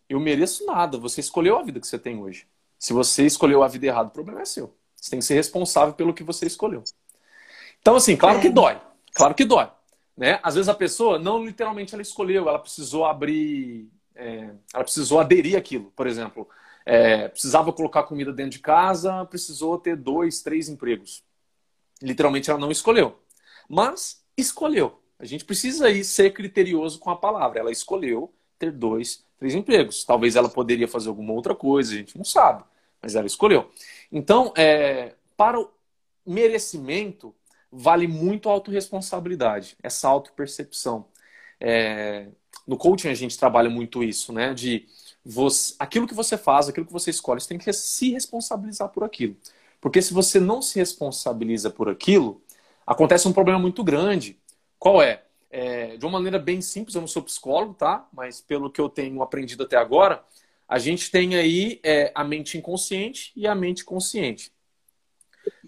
eu mereço nada, você escolheu a vida que você tem hoje. Se você escolheu a vida errada, o problema é seu. Você tem que ser responsável pelo que você escolheu. Então, assim, claro que é. dói. Claro que dói. Né? Às vezes a pessoa, não literalmente ela escolheu, ela precisou abrir, é, ela precisou aderir aquilo. Por exemplo, é, precisava colocar comida dentro de casa, precisou ter dois, três empregos. Literalmente ela não escolheu. Mas escolheu. A gente precisa aí ser criterioso com a palavra. Ela escolheu ter dois, três empregos. Talvez ela poderia fazer alguma outra coisa, a gente não sabe. Mas ela escolheu. Então, é, para o merecimento, vale muito a autorresponsabilidade, essa autopercepção. É, no coaching a gente trabalha muito isso, né? De você, aquilo que você faz, aquilo que você escolhe, você tem que se responsabilizar por aquilo. Porque se você não se responsabiliza por aquilo, acontece um problema muito grande. Qual é? é? De uma maneira bem simples, eu não sou psicólogo, tá? Mas pelo que eu tenho aprendido até agora, a gente tem aí é, a mente inconsciente e a mente consciente.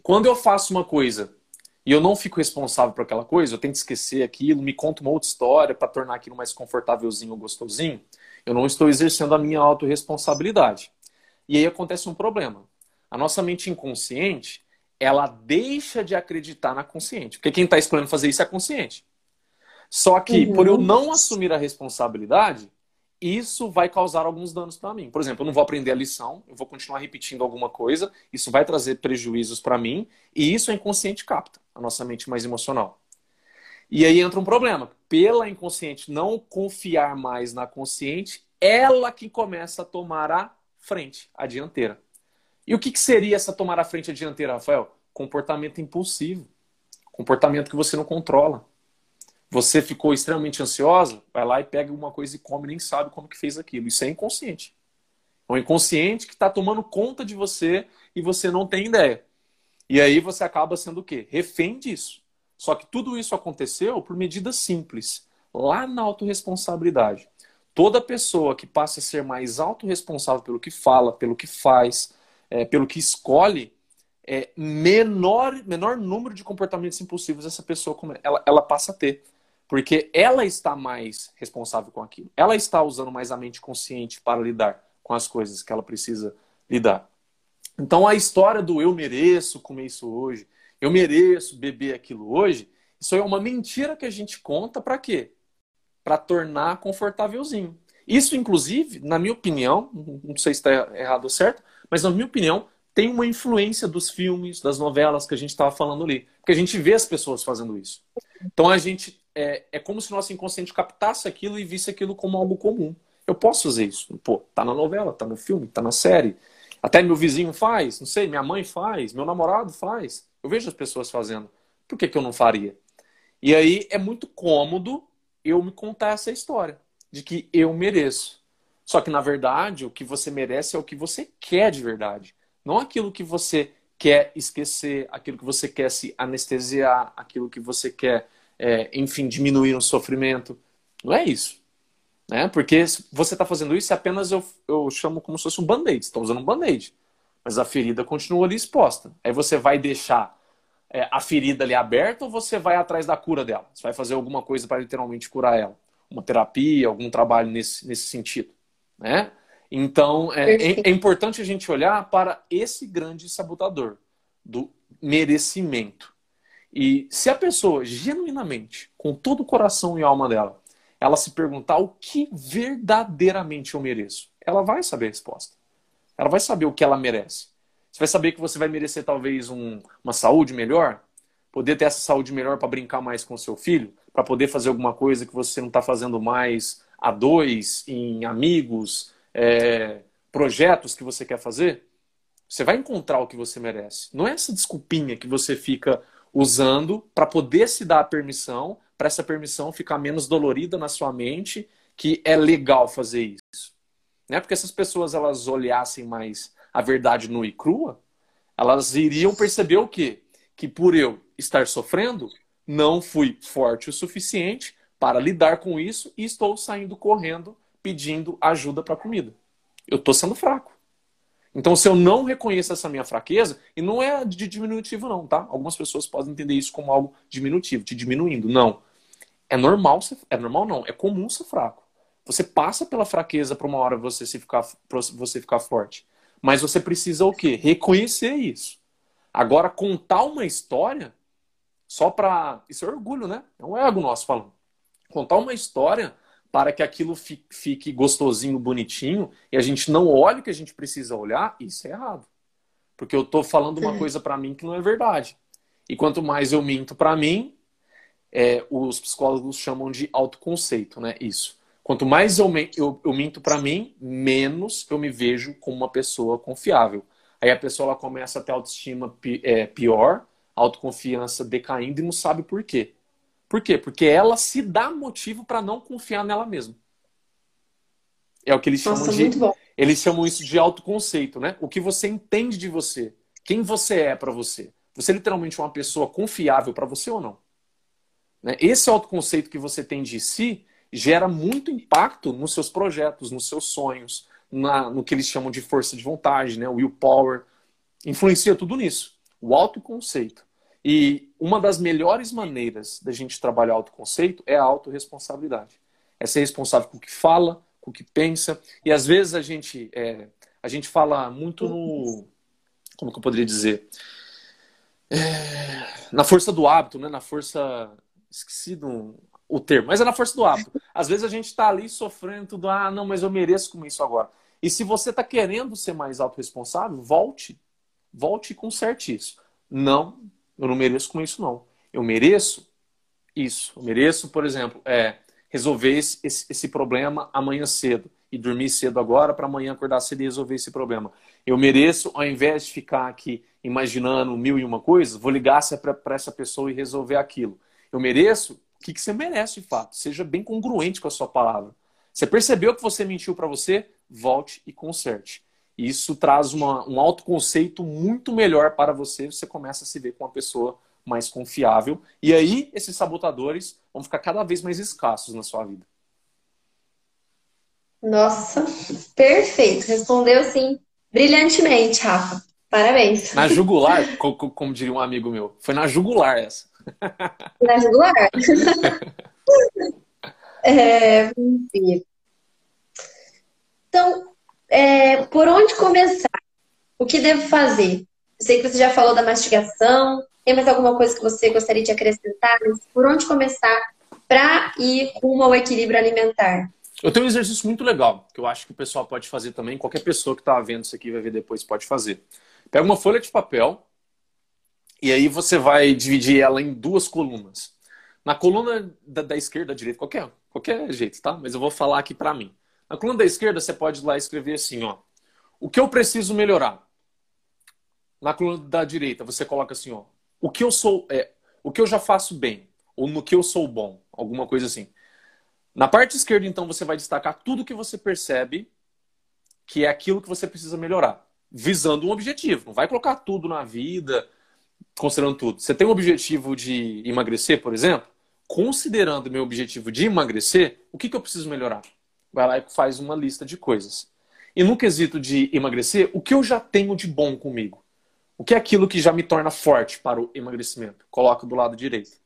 Quando eu faço uma coisa e eu não fico responsável por aquela coisa, eu tento esquecer aquilo, me conto uma outra história para tornar aquilo mais confortávelzinho ou gostosinho, eu não estou exercendo a minha autorresponsabilidade. E aí acontece um problema. A nossa mente inconsciente, ela deixa de acreditar na consciente. Porque quem está escolhendo fazer isso é consciente. Só que, uhum. por eu não assumir a responsabilidade, isso vai causar alguns danos para mim. Por exemplo, eu não vou aprender a lição, eu vou continuar repetindo alguma coisa, isso vai trazer prejuízos para mim, e isso a inconsciente capta, a nossa mente mais emocional. E aí entra um problema. Pela inconsciente não confiar mais na consciente, ela que começa a tomar a frente, a dianteira. E o que, que seria essa tomar a frente a dianteira, Rafael? Comportamento impulsivo. Comportamento que você não controla. Você ficou extremamente ansiosa, vai lá e pega uma coisa e come, nem sabe como que fez aquilo. Isso é inconsciente. É um inconsciente que está tomando conta de você e você não tem ideia. E aí você acaba sendo o quê? Refém disso. Só que tudo isso aconteceu por medidas simples, lá na autorresponsabilidade. Toda pessoa que passa a ser mais autorresponsável pelo que fala, pelo que faz, é, pelo que escolhe, é, menor, menor número de comportamentos impulsivos essa pessoa ela, ela passa a ter. Porque ela está mais responsável com aquilo. Ela está usando mais a mente consciente para lidar com as coisas que ela precisa lidar. Então a história do eu mereço comer isso hoje, eu mereço beber aquilo hoje, isso é uma mentira que a gente conta para quê? Para tornar confortávelzinho. Isso, inclusive, na minha opinião, não sei se está errado ou certo, mas na minha opinião, tem uma influência dos filmes, das novelas que a gente estava falando ali. Porque a gente vê as pessoas fazendo isso. Então a gente. É, é como se nosso inconsciente captasse aquilo e visse aquilo como algo comum. Eu posso fazer isso. Pô, tá na novela, tá no filme, tá na série. Até meu vizinho faz, não sei, minha mãe faz, meu namorado faz. Eu vejo as pessoas fazendo. Por que, que eu não faria? E aí é muito cômodo eu me contar essa história de que eu mereço. Só que, na verdade, o que você merece é o que você quer de verdade. Não aquilo que você quer esquecer, aquilo que você quer se anestesiar, aquilo que você quer, é, enfim, diminuir o sofrimento. Não é isso. Né? Porque você está fazendo isso, apenas eu, eu chamo como se fosse um band-aid. Você está usando um band-aid. Mas a ferida continua ali exposta. Aí você vai deixar é, a ferida ali aberta ou você vai atrás da cura dela? Você vai fazer alguma coisa para literalmente curar ela? uma terapia, algum trabalho nesse, nesse sentido. Né? Então, é, é, é importante a gente olhar para esse grande sabotador do merecimento. E se a pessoa, genuinamente, com todo o coração e alma dela, ela se perguntar o que verdadeiramente eu mereço, ela vai saber a resposta. Ela vai saber o que ela merece. Você vai saber que você vai merecer talvez um, uma saúde melhor, poder ter essa saúde melhor para brincar mais com seu filho, para poder fazer alguma coisa que você não está fazendo mais a dois, em amigos, é, projetos que você quer fazer, você vai encontrar o que você merece. Não é essa desculpinha que você fica usando para poder se dar a permissão, para essa permissão ficar menos dolorida na sua mente, que é legal fazer isso. Né? Porque se as pessoas elas olhassem mais a verdade nua e crua, elas iriam perceber o quê? Que por eu estar sofrendo, não fui forte o suficiente para lidar com isso e estou saindo correndo pedindo ajuda para comida. Eu estou sendo fraco. Então, se eu não reconheço essa minha fraqueza, e não é de diminutivo, não, tá? Algumas pessoas podem entender isso como algo diminutivo, te diminuindo. Não. É normal, ser, é normal não, é comum ser fraco. Você passa pela fraqueza para uma hora você se ficar, você ficar forte. Mas você precisa o quê? Reconhecer isso. Agora, contar uma história só para. Isso é orgulho, né? É um ego nosso falando. Contar uma história para que aquilo fique gostosinho, bonitinho, e a gente não olhe o que a gente precisa olhar, isso é errado. Porque eu estou falando uma coisa para mim que não é verdade. E quanto mais eu minto para mim, é, os psicólogos chamam de autoconceito, né? Isso. Quanto mais eu, eu, eu minto para mim, menos eu me vejo como uma pessoa confiável. Aí a pessoa ela começa a ter autoestima é, pior, autoconfiança decaindo e não sabe por quê. Por quê? Porque ela se dá motivo para não confiar nela mesma. É o que eles chamam de. Eles chamam isso de autoconceito, né? O que você entende de você. Quem você é para você. Você é literalmente uma pessoa confiável para você ou não? Né? Esse autoconceito que você tem de si gera muito impacto nos seus projetos, nos seus sonhos, na, no que eles chamam de força de vontade, né? willpower. Influencia tudo nisso. O autoconceito. E uma das melhores maneiras da gente trabalhar autoconceito é a autorresponsabilidade. É ser responsável com o que fala, com o que pensa. E às vezes a gente, é, a gente fala muito no. Como que eu poderia dizer? É, na força do hábito, né? na força. Esqueci do, o termo, mas é na força do hábito. Às vezes a gente está ali sofrendo tudo, ah, não, mas eu mereço comer isso agora. E se você está querendo ser mais autorresponsável, volte. Volte e conserte isso. Não, eu não mereço com isso, não. Eu mereço isso. Eu mereço, por exemplo, é, resolver esse, esse, esse problema amanhã cedo e dormir cedo agora para amanhã acordar cedo e resolver esse problema. Eu mereço, ao invés de ficar aqui imaginando mil e uma coisas, vou ligar para essa pessoa e resolver aquilo. Eu mereço o que, que você merece de fato. Seja bem congruente com a sua palavra. Você percebeu que você mentiu para você? Volte e conserte. Isso traz uma, um autoconceito muito melhor para você. Você começa a se ver com uma pessoa mais confiável. E aí, esses sabotadores vão ficar cada vez mais escassos na sua vida. Nossa, perfeito. Respondeu sim, brilhantemente, Rafa. Parabéns. Na jugular, como, como diria um amigo meu. Foi na jugular essa. Na jugular? É, então, é, por onde começar? O que devo fazer? Eu sei que você já falou da mastigação. Tem mais alguma coisa que você gostaria de acrescentar? Por onde começar para ir rumo ao equilíbrio alimentar? Eu tenho um exercício muito legal que eu acho que o pessoal pode fazer também. Qualquer pessoa que está vendo isso aqui vai ver depois pode fazer. Pega uma folha de papel e aí você vai dividir ela em duas colunas. Na coluna da, da esquerda, da direita, qualquer, qualquer jeito, tá? Mas eu vou falar aqui para mim. Na coluna da esquerda, você pode lá escrever assim, ó. O que eu preciso melhorar? Na coluna da direita, você coloca assim, ó. O que eu sou, é, o que eu já faço bem, ou no que eu sou bom, alguma coisa assim. Na parte esquerda, então, você vai destacar tudo que você percebe que é aquilo que você precisa melhorar, visando um objetivo. Não vai colocar tudo na vida, considerando tudo. Você tem um objetivo de emagrecer, por exemplo? considerando meu objetivo de emagrecer, o que, que eu preciso melhorar? Vai lá e faz uma lista de coisas. E no quesito de emagrecer, o que eu já tenho de bom comigo? O que é aquilo que já me torna forte para o emagrecimento? Coloca do lado direito.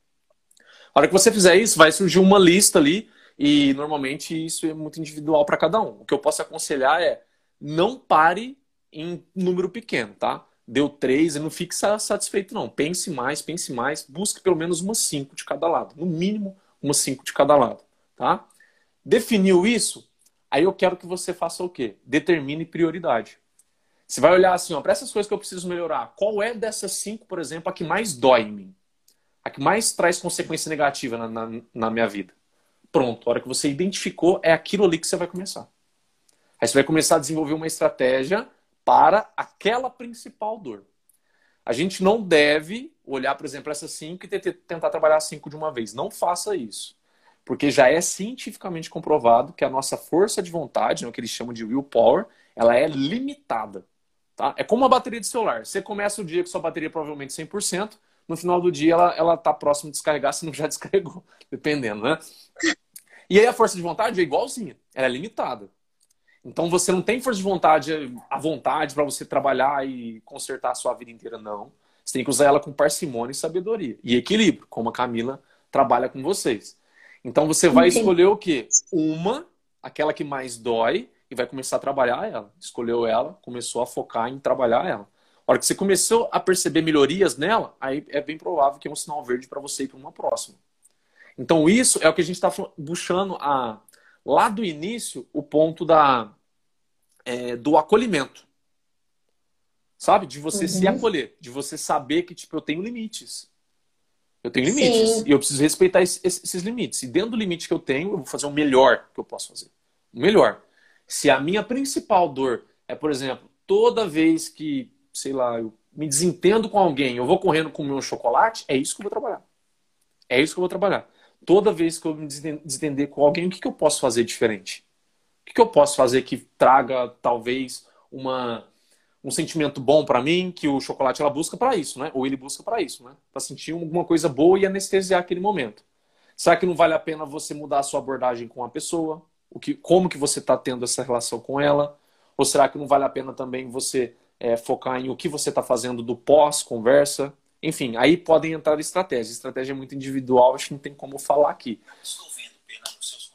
A hora que você fizer isso, vai surgir uma lista ali, e normalmente isso é muito individual para cada um. O que eu posso aconselhar é não pare em número pequeno, tá? deu três e não fique satisfeito, não. Pense mais, pense mais, busque pelo menos umas cinco de cada lado. No mínimo, umas cinco de cada lado. Tá? Definiu isso? Aí eu quero que você faça o quê? Determine prioridade. Você vai olhar assim, ó, para essas coisas que eu preciso melhorar, qual é dessas cinco, por exemplo, a que mais dói em mim? A que mais traz consequência negativa na, na, na minha vida? Pronto, a hora que você identificou, é aquilo ali que você vai começar. Aí você vai começar a desenvolver uma estratégia para aquela principal dor. A gente não deve olhar, por exemplo, essas cinco e tentar trabalhar cinco de uma vez. Não faça isso. Porque já é cientificamente comprovado que a nossa força de vontade, né, o que eles chamam de willpower, ela é limitada. Tá? É como uma bateria de celular. Você começa o dia com sua bateria provavelmente 100%, no final do dia ela, ela tá próximo de descarregar, se não já descarregou, dependendo, né? E aí a força de vontade é igualzinha, ela é limitada. Então você não tem força de vontade, a vontade para você trabalhar e consertar a sua vida inteira, não. Você tem que usar ela com parcimônia e sabedoria. E equilíbrio, como a Camila trabalha com vocês. Então você vai Entendi. escolher o quê? Uma, aquela que mais dói, e vai começar a trabalhar ela. Escolheu ela, começou a focar em trabalhar ela. A hora que você começou a perceber melhorias nela, aí é bem provável que é um sinal verde para você ir para uma próxima. Então isso é o que a gente está buscando a lá do início o ponto da, é, do acolhimento. Sabe? De você uhum. se acolher, de você saber que, tipo, eu tenho limites. Eu tenho limites. Sim. E eu preciso respeitar esses, esses limites. E dentro do limite que eu tenho, eu vou fazer o melhor que eu posso fazer. O melhor. Se a minha principal dor é, por exemplo, toda vez que, sei lá, eu me desentendo com alguém, eu vou correndo com o meu chocolate, é isso que eu vou trabalhar. É isso que eu vou trabalhar toda vez que eu me desentender com alguém, o que, que eu posso fazer diferente? O que, que eu posso fazer que traga, talvez, uma, um sentimento bom para mim, que o chocolate ela busca para isso, né? Ou ele busca para isso, né? Para sentir alguma coisa boa e anestesiar aquele momento. Será que não vale a pena você mudar a sua abordagem com a pessoa? O que, como que você está tendo essa relação com ela? Ou será que não vale a pena também você é, focar em o que você está fazendo do pós-conversa? Enfim, aí podem entrar estratégias. Estratégia é muito individual, acho que não tem como falar aqui. Estou vendo pena nos seus...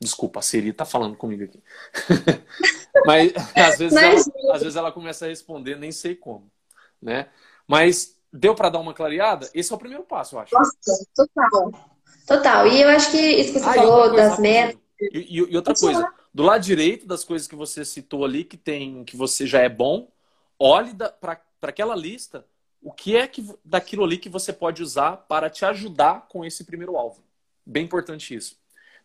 Desculpa, a Siri está falando comigo aqui. Mas, às vezes, Mas... Ela, às vezes ela começa a responder, nem sei como. Né? Mas deu para dar uma clareada? Esse é o primeiro passo, eu acho. Nossa, total. Total. E eu acho que isso que você ah, falou das metas. E, e, e outra coisa, do lado direito das coisas que você citou ali, que tem que você já é bom, olhe para aquela lista o que é que daquilo ali que você pode usar para te ajudar com esse primeiro alvo. Bem importante isso.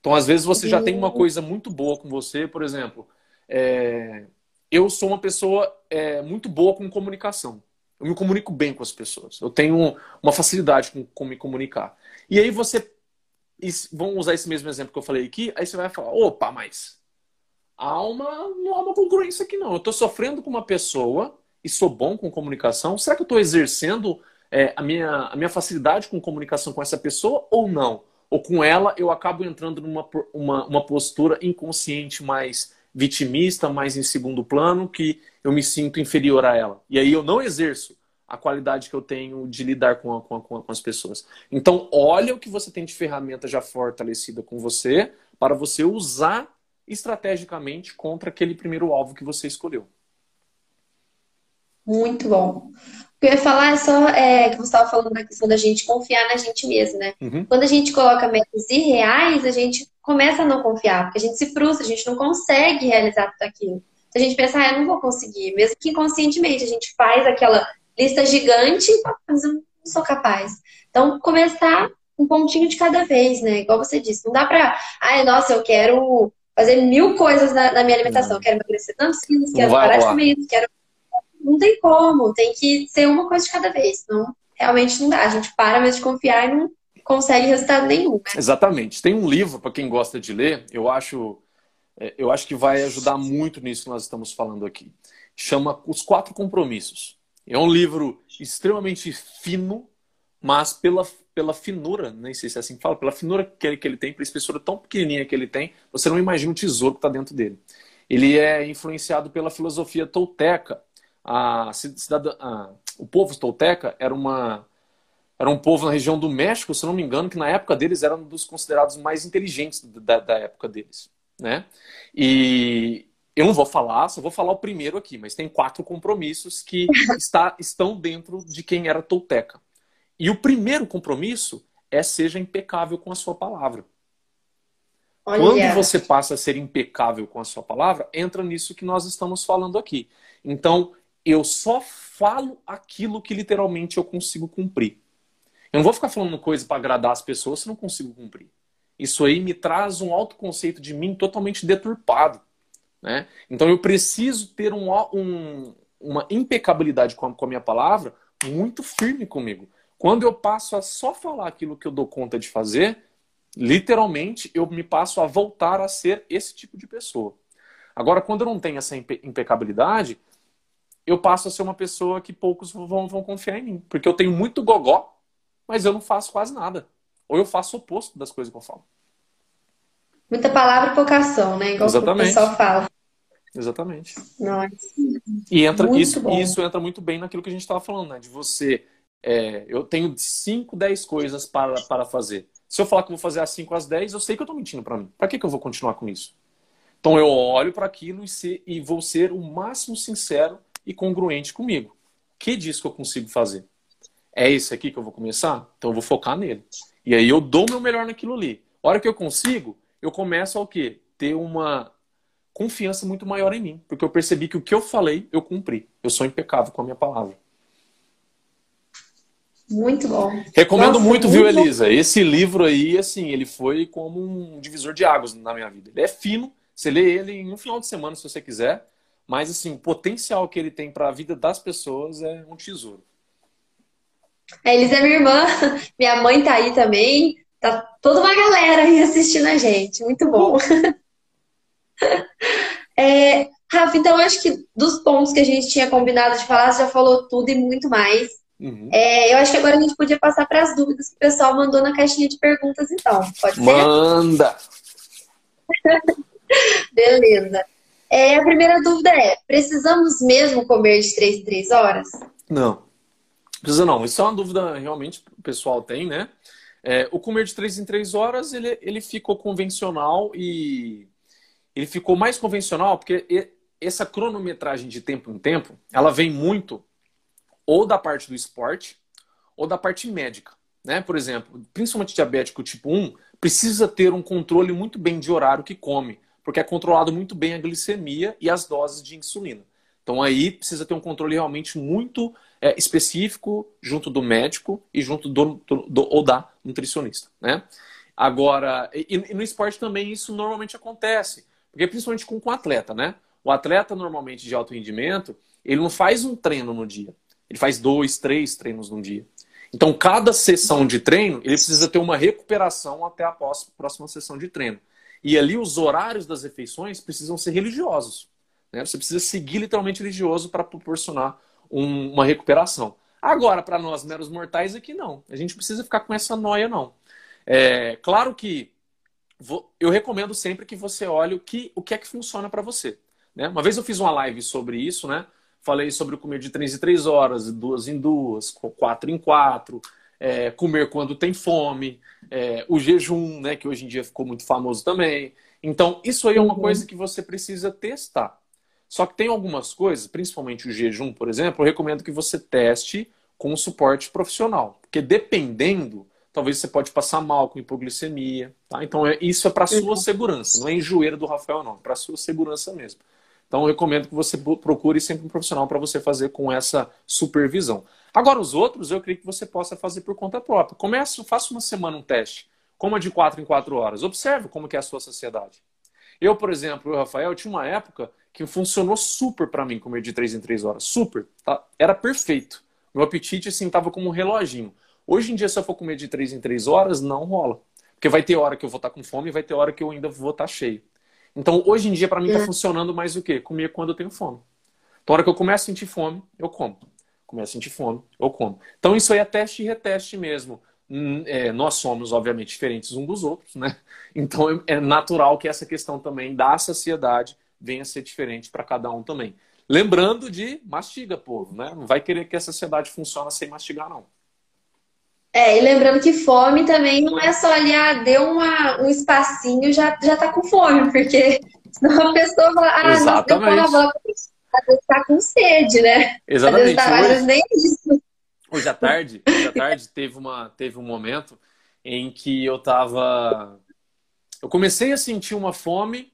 Então, às vezes, você já tem uma coisa muito boa com você, por exemplo, é... eu sou uma pessoa é, muito boa com comunicação. Eu me comunico bem com as pessoas. Eu tenho uma facilidade com, com me comunicar. E aí você. Vamos usar esse mesmo exemplo que eu falei aqui, aí você vai falar, opa, mas há uma, não há uma congruência aqui não. Eu estou sofrendo com uma pessoa e sou bom com comunicação? Será que eu estou exercendo é, a, minha, a minha facilidade com comunicação com essa pessoa ou não? Ou com ela eu acabo entrando numa uma, uma postura inconsciente mais vitimista, mais em segundo plano, que eu me sinto inferior a ela. E aí eu não exerço a qualidade que eu tenho de lidar com, a, com, a, com as pessoas. Então, olha o que você tem de ferramenta já fortalecida com você para você usar estrategicamente contra aquele primeiro alvo que você escolheu. Muito bom. O que eu ia falar é só é, que você estava falando da questão da gente confiar na gente mesmo, né? Uhum. Quando a gente coloca metas irreais, a gente começa a não confiar, porque a gente se frustra, a gente não consegue realizar tudo aquilo. A gente pensa, ah, eu não vou conseguir, mesmo que inconscientemente a gente faz aquela lista gigante, mas eu não sou capaz. Então, começar um pontinho de cada vez, né? Igual você disse, não dá pra, ai, nossa, eu quero fazer mil coisas na, na minha alimentação, quero emagrecer tantos quilos, quero parar de comer isso, quero. Não tem como, tem que ser uma coisa de cada vez, não realmente não dá. A gente para mesmo de confiar e não consegue resultado nenhum. Né? Exatamente. Tem um livro para quem gosta de ler, eu acho, é, eu acho que vai ajudar muito nisso que nós estamos falando aqui. Chama Os Quatro Compromissos. É um livro extremamente fino, mas pela, pela finura, nem sei se é assim que fala, pela finura que ele, que ele tem, pela espessura tão pequenininha que ele tem, você não imagina o tesouro que está dentro dele. Ele é influenciado pela filosofia tolteca. A, cidadã, a, o povo tolteca era, uma, era um povo na região do México, se não me engano, que na época deles era um dos considerados mais inteligentes da, da época deles. Né? E, eu não vou falar, só vou falar o primeiro aqui, mas tem quatro compromissos que está, estão dentro de quem era tolteca. E o primeiro compromisso é seja impecável com a sua palavra. Olha. Quando você passa a ser impecável com a sua palavra, entra nisso que nós estamos falando aqui. Então, eu só falo aquilo que literalmente eu consigo cumprir. Eu não vou ficar falando coisa para agradar as pessoas se não consigo cumprir. Isso aí me traz um autoconceito de mim totalmente deturpado. Né? Então eu preciso ter um, um, uma impecabilidade com a, com a minha palavra muito firme comigo. Quando eu passo a só falar aquilo que eu dou conta de fazer, literalmente eu me passo a voltar a ser esse tipo de pessoa. Agora, quando eu não tenho essa impe impecabilidade, eu passo a ser uma pessoa que poucos vão, vão confiar em mim. Porque eu tenho muito gogó, mas eu não faço quase nada. Ou eu faço o oposto das coisas que eu falo. Muita palavra e pouca ação, né? Igual Exatamente. o pessoal fala. Exatamente. Nossa. E entra, isso, isso entra muito bem naquilo que a gente estava falando, né? De você. É, eu tenho 5, 10 coisas para, para fazer. Se eu falar que vou fazer as 5 às 10, eu sei que eu estou mentindo para mim. Para que, que eu vou continuar com isso? Então eu olho para aquilo e, ser, e vou ser o máximo sincero e congruente comigo. Que disso que eu consigo fazer? É esse aqui que eu vou começar? Então eu vou focar nele. E aí eu dou o meu melhor naquilo ali. A hora que eu consigo, eu começo a o quê? Ter uma confiança muito maior em mim, porque eu percebi que o que eu falei, eu cumpri. Eu sou impecável com a minha palavra. Muito bom. Recomendo Nossa, muito, muito, viu, Elisa? Bom. Esse livro aí, assim, ele foi como um divisor de águas na minha vida. Ele é fino, você lê ele em um final de semana, se você quiser, mas, assim, o potencial que ele tem para a vida das pessoas é um tesouro. A Elisa é minha irmã, minha mãe tá aí também, tá toda uma galera aí assistindo a gente. Muito bom. É, Rafa, então acho que dos pontos que a gente tinha combinado de falar, você já falou tudo e muito mais. Uhum. É, eu acho que agora a gente podia passar para as dúvidas que o pessoal mandou na caixinha de perguntas, então. Pode ser? Manda! Beleza. É, a primeira dúvida é: precisamos mesmo comer de 3 em 3 horas? Não. Precisa não. Isso é uma dúvida realmente o pessoal tem, né? É, o comer de 3 em 3 horas, ele, ele ficou convencional e ele ficou mais convencional porque essa cronometragem de tempo em tempo, ela vem muito ou da parte do esporte ou da parte médica. Né? Por exemplo, principalmente diabético tipo 1, precisa ter um controle muito bem de horário que come, porque é controlado muito bem a glicemia e as doses de insulina. Então aí precisa ter um controle realmente muito é, específico junto do médico e junto do, do, do, ou da nutricionista. Né? Agora, e, e no esporte também isso normalmente acontece. Porque principalmente com, com o atleta, né? O atleta normalmente de alto rendimento, ele não faz um treino no dia. Ele faz dois, três treinos no dia. Então, cada sessão de treino, ele precisa ter uma recuperação até a próxima sessão de treino. E ali os horários das refeições precisam ser religiosos. Né? Você precisa seguir literalmente religioso para proporcionar um, uma recuperação. Agora, para nós meros mortais, aqui não. A gente precisa ficar com essa noia, não. É, claro que eu recomendo sempre que você olhe o que, o que é que funciona para você. Né? Uma vez eu fiz uma live sobre isso, né? falei sobre comer de três em três horas, duas em duas, quatro em quatro, é, comer quando tem fome, é, o jejum, né, que hoje em dia ficou muito famoso também. Então, isso aí é uma uhum. coisa que você precisa testar. Só que tem algumas coisas, principalmente o jejum, por exemplo, eu recomendo que você teste com um suporte profissional. Porque dependendo, talvez você pode passar mal com hipoglicemia. Tá? Então, é, isso é para sua uhum. segurança, não é enjoeiro do Rafael, não, é para sua segurança mesmo. Então, eu recomendo que você procure sempre um profissional para você fazer com essa supervisão. Agora, os outros, eu creio que você possa fazer por conta própria. Comece, faça uma semana um teste. Coma de 4 em 4 horas. Observe como é a sua saciedade. Eu, por exemplo, o Rafael, tinha uma época que funcionou super para mim comer de 3 em 3 horas. Super. Tá? Era perfeito. Meu apetite, assim, tava como um reloginho. Hoje em dia, se eu for comer de 3 em 3 horas, não rola. Porque vai ter hora que eu vou estar tá com fome e vai ter hora que eu ainda vou estar tá cheio. Então, hoje em dia, para mim, está é. funcionando mais o quê? Comer quando eu tenho fome. Então, a hora que eu começo a sentir fome, eu como. Começo a sentir fome, eu como. Então, isso aí é teste e reteste mesmo. Hum, é, nós somos, obviamente, diferentes uns dos outros, né? Então, é, é natural que essa questão também da saciedade venha a ser diferente para cada um também. Lembrando de mastiga, povo, né? Não vai querer que essa sociedade funcione sem mastigar, não. É, e lembrando que fome também não é só ali, ah, deu uma, um espacinho, já, já tá com fome, porque senão a pessoa fala, ah, Exatamente. não, deu às vezes tá com sede, né? Exatamente. Às vezes, tá, vezes nem isso. Hoje à tarde, hoje à tarde teve, uma, teve um momento em que eu tava. Eu comecei a sentir uma fome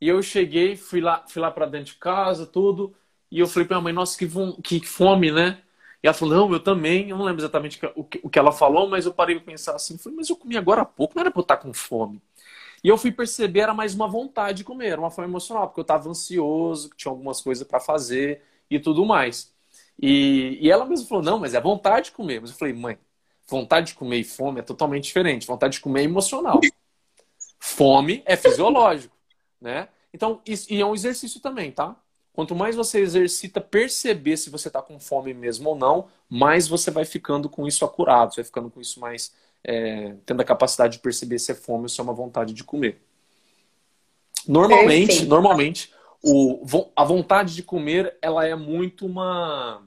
e eu cheguei, fui lá, fui lá para dentro de casa, tudo, e eu falei para minha mãe, nossa, que, que fome, né? E ela falou, não, eu também, eu não lembro exatamente o que, o que ela falou, mas eu parei para pensar assim, falei, mas eu comi agora há pouco, não era para eu estar com fome. E eu fui perceber, era mais uma vontade de comer, era uma fome emocional, porque eu estava ansioso, tinha algumas coisas para fazer e tudo mais. E, e ela mesma falou, não, mas é vontade de comer. Mas eu falei, mãe, vontade de comer e fome é totalmente diferente. Vontade de comer é emocional. Fome é fisiológico né? Então, isso, e é um exercício também, tá? Quanto mais você exercita perceber se você está com fome mesmo ou não, mais você vai ficando com isso acurado, você vai ficando com isso mais é, tendo a capacidade de perceber se é fome ou se é uma vontade de comer. Normalmente, Perfeito. normalmente, o, a vontade de comer ela é muito uma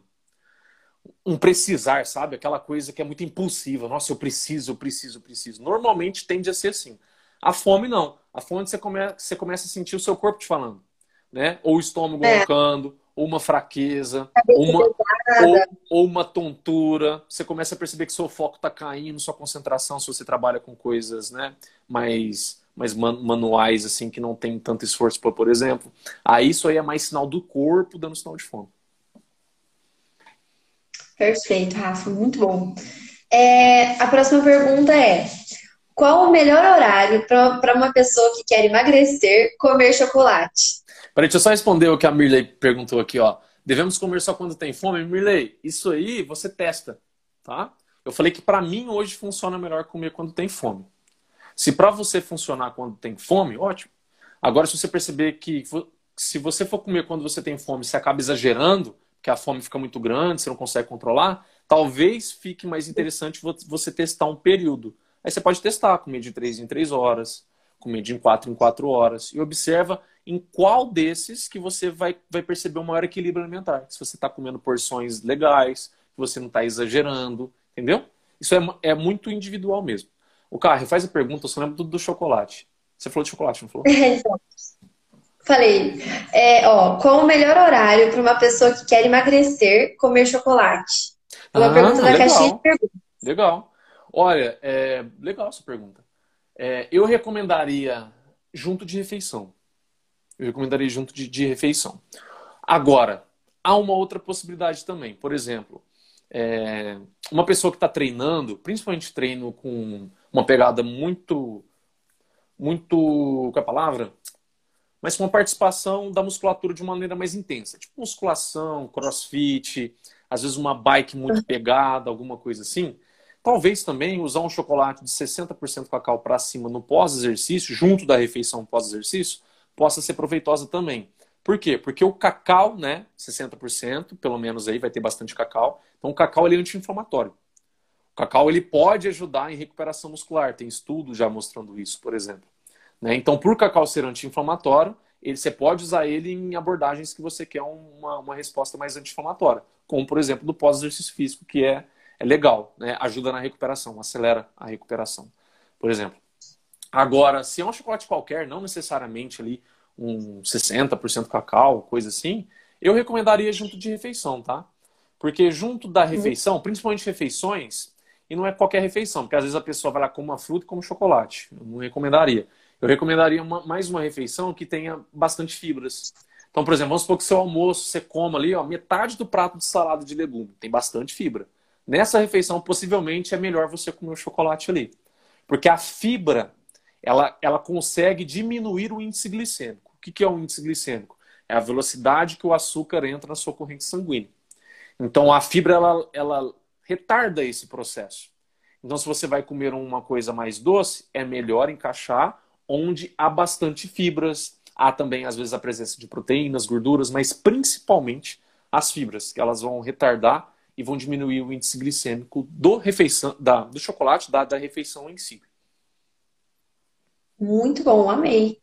um precisar, sabe? Aquela coisa que é muito impulsiva. Nossa, eu preciso, eu preciso, eu preciso. Normalmente tende a ser assim. A fome não. A fome você, você começa a sentir o seu corpo te falando. Né? Ou o estômago é. roncando, ou uma fraqueza, ou uma, ou, ou, uma tontura. Você começa a perceber que seu foco está caindo, sua concentração, se você trabalha com coisas né, mais, mais manuais, assim, que não tem tanto esforço, por, por exemplo. Aí isso aí é mais sinal do corpo dando sinal de fome. Perfeito, Rafa, muito bom. É, a próxima pergunta é: qual o melhor horário para uma pessoa que quer emagrecer comer chocolate? Peraí, deixa eu só responder o que a Mirley perguntou aqui, ó. Devemos comer só quando tem fome? Mirley, isso aí você testa, tá? Eu falei que para mim hoje funciona melhor comer quando tem fome. Se para você funcionar quando tem fome, ótimo. Agora, se você perceber que se você for comer quando você tem fome, você acaba exagerando, que a fome fica muito grande, você não consegue controlar, talvez fique mais interessante você testar um período. Aí você pode testar, comer de 3 em 3 horas, comer de 4 em 4 horas. E observa em qual desses que você vai, vai perceber um maior equilíbrio alimentar. Se você está comendo porções legais, que você não está exagerando, entendeu? Isso é, é muito individual mesmo. O Carre, faz a pergunta, eu só lembro do, do chocolate. Você falou de chocolate, não falou? Falei. É, ó, qual o melhor horário para uma pessoa que quer emagrecer comer chocolate? Uma ah, pergunta da legal. caixinha de perguntas. Legal. Olha, é legal essa pergunta. É, eu recomendaria junto de refeição. Eu recomendaria junto de, de refeição. Agora, há uma outra possibilidade também. Por exemplo, é, uma pessoa que está treinando, principalmente treino com uma pegada muito, muito, qual é a palavra? Mas com a participação da musculatura de uma maneira mais intensa. Tipo musculação, crossfit, às vezes uma bike muito pegada, alguma coisa assim. Talvez também usar um chocolate de 60% cacau para cima no pós-exercício, junto da refeição pós-exercício, possa ser proveitosa também. Por quê? Porque o cacau, né, 60%, pelo menos aí vai ter bastante cacau. Então o cacau ele é anti-inflamatório. O cacau ele pode ajudar em recuperação muscular. Tem estudos já mostrando isso, por exemplo. Né? Então, por cacau ser anti-inflamatório, ele, você pode usar ele em abordagens que você quer uma, uma resposta mais anti-inflamatória, como, por exemplo, do pós-exercício físico, que é, é legal, né? ajuda na recuperação, acelera a recuperação, por exemplo. Agora, se é um chocolate qualquer, não necessariamente ali um 60% cacau, coisa assim, eu recomendaria junto de refeição, tá? Porque junto da uhum. refeição, principalmente refeições, e não é qualquer refeição, porque às vezes a pessoa vai lá com uma fruta e com um chocolate. Eu não recomendaria. Eu recomendaria uma, mais uma refeição que tenha bastante fibras. Então, por exemplo, vamos supor que seu almoço você coma ali, ó, metade do prato de salada de legume. Tem bastante fibra. Nessa refeição, possivelmente, é melhor você comer o chocolate ali. Porque a fibra, ela, ela consegue diminuir o índice glicêmico. O que, que é o índice glicêmico? É a velocidade que o açúcar entra na sua corrente sanguínea. Então, a fibra, ela, ela retarda esse processo. Então, se você vai comer uma coisa mais doce, é melhor encaixar onde há bastante fibras. Há também, às vezes, a presença de proteínas, gorduras, mas principalmente as fibras, que elas vão retardar e vão diminuir o índice glicêmico do, refeição, da, do chocolate, da, da refeição em si. Muito bom, amei.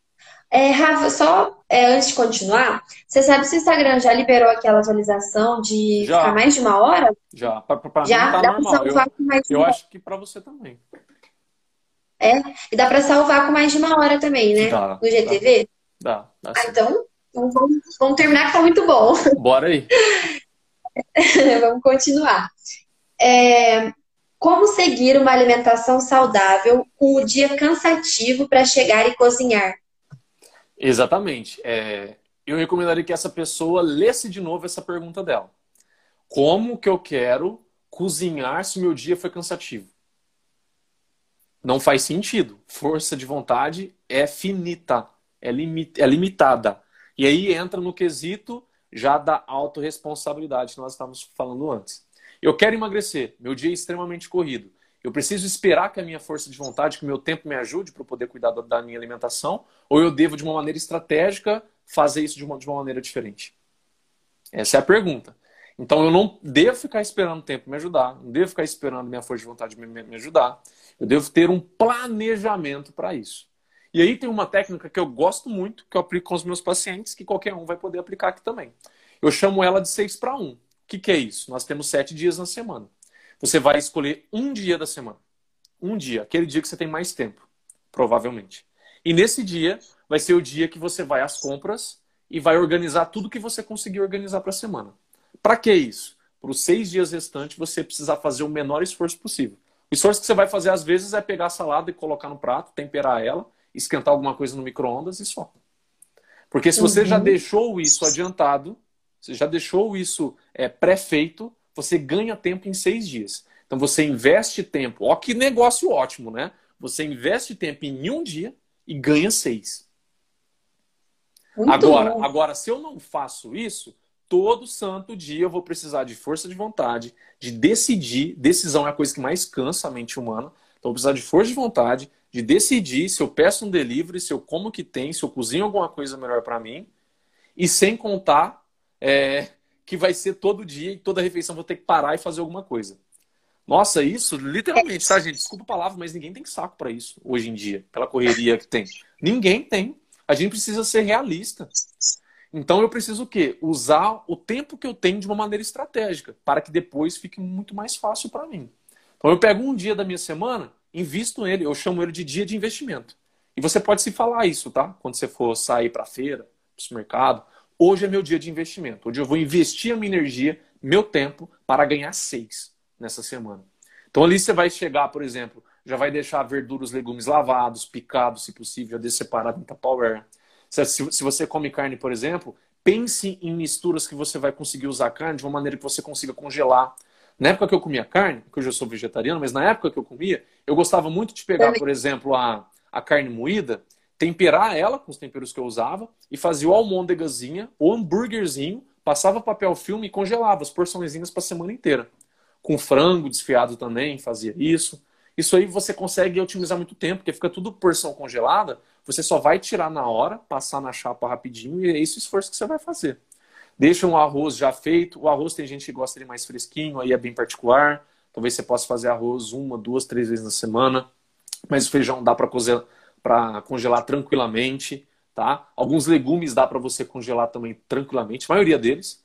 É, Rafa, só é, antes de continuar, você sabe se o Instagram já liberou aquela atualização de já. ficar mais de uma hora? Já, pra, pra já tá dá para salvar eu, com mais de Eu acho que para você também. É, e dá para salvar com mais de uma hora também, né? Dá, no GTV? Dá, dá. ah, então, então vamos, vamos, terminar que tá muito bom. Bora aí. vamos continuar. É, como seguir uma alimentação saudável com o dia cansativo para chegar e cozinhar? Exatamente. É, eu recomendaria que essa pessoa lesse de novo essa pergunta dela. Como que eu quero cozinhar se o meu dia foi cansativo? Não faz sentido. Força de vontade é finita, é, limit, é limitada. E aí entra no quesito já da autorresponsabilidade que nós estávamos falando antes. Eu quero emagrecer, meu dia é extremamente corrido. Eu preciso esperar que a minha força de vontade, que o meu tempo me ajude para poder cuidar da minha alimentação, ou eu devo, de uma maneira estratégica, fazer isso de uma, de uma maneira diferente? Essa é a pergunta. Então eu não devo ficar esperando o tempo me ajudar, não devo ficar esperando minha força de vontade me, me ajudar. Eu devo ter um planejamento para isso. E aí tem uma técnica que eu gosto muito, que eu aplico com os meus pacientes, que qualquer um vai poder aplicar aqui também. Eu chamo ela de 6 para 1. O que, que é isso? Nós temos sete dias na semana. Você vai escolher um dia da semana. Um dia, aquele dia que você tem mais tempo, provavelmente. E nesse dia vai ser o dia que você vai às compras e vai organizar tudo que você conseguir organizar para a semana. Para que isso? Para os seis dias restantes você precisar fazer o menor esforço possível. O esforço que você vai fazer às vezes é pegar a salada e colocar no prato, temperar ela, esquentar alguma coisa no micro-ondas e só. Porque se você uhum. já deixou isso adiantado, você já deixou isso é, pré-feito, você ganha tempo em seis dias. Então você investe tempo. Ó, que negócio ótimo, né? Você investe tempo em um dia e ganha seis. Muito agora, bom. agora, se eu não faço isso, todo santo dia eu vou precisar de força de vontade, de decidir. Decisão é a coisa que mais cansa a mente humana. Então, eu vou precisar de força de vontade, de decidir se eu peço um delivery, se eu como que tem, se eu cozinho alguma coisa melhor para mim. E sem contar é, que vai ser todo dia e toda refeição vou ter que parar e fazer alguma coisa. Nossa, isso, literalmente, tá, gente? Desculpa a palavra, mas ninguém tem saco para isso hoje em dia, pela correria que tem. Ninguém tem. A gente precisa ser realista. Então eu preciso o quê? Usar o tempo que eu tenho de uma maneira estratégica, para que depois fique muito mais fácil para mim. Então eu pego um dia da minha semana, invisto nele, eu chamo ele de dia de investimento. E você pode se falar isso, tá? Quando você for sair para feira, para o supermercado, Hoje é meu dia de investimento. Hoje eu vou investir a minha energia, meu tempo, para ganhar seis nessa semana. Então ali você vai chegar, por exemplo, já vai deixar verduras, legumes lavados, picados, se possível, já separado em Tupperware. Se, se você come carne, por exemplo, pense em misturas que você vai conseguir usar a carne de uma maneira que você consiga congelar. Na época que eu comia carne, que hoje eu sou vegetariano, mas na época que eu comia, eu gostava muito de pegar, por exemplo, a, a carne moída temperar ela com os temperos que eu usava e fazia o almôndegazinha, o hambúrguerzinho, passava papel filme e congelava as porçõezinhas para a semana inteira. Com frango desfiado também, fazia isso. Isso aí você consegue otimizar muito tempo, porque fica tudo porção congelada, você só vai tirar na hora, passar na chapa rapidinho e é esse o esforço que você vai fazer. Deixa um arroz já feito. O arroz tem gente que gosta de mais fresquinho, aí é bem particular. Talvez você possa fazer arroz uma, duas, três vezes na semana. Mas o feijão dá para cozer, para congelar tranquilamente. tá? Alguns legumes dá para você congelar também tranquilamente, a maioria deles.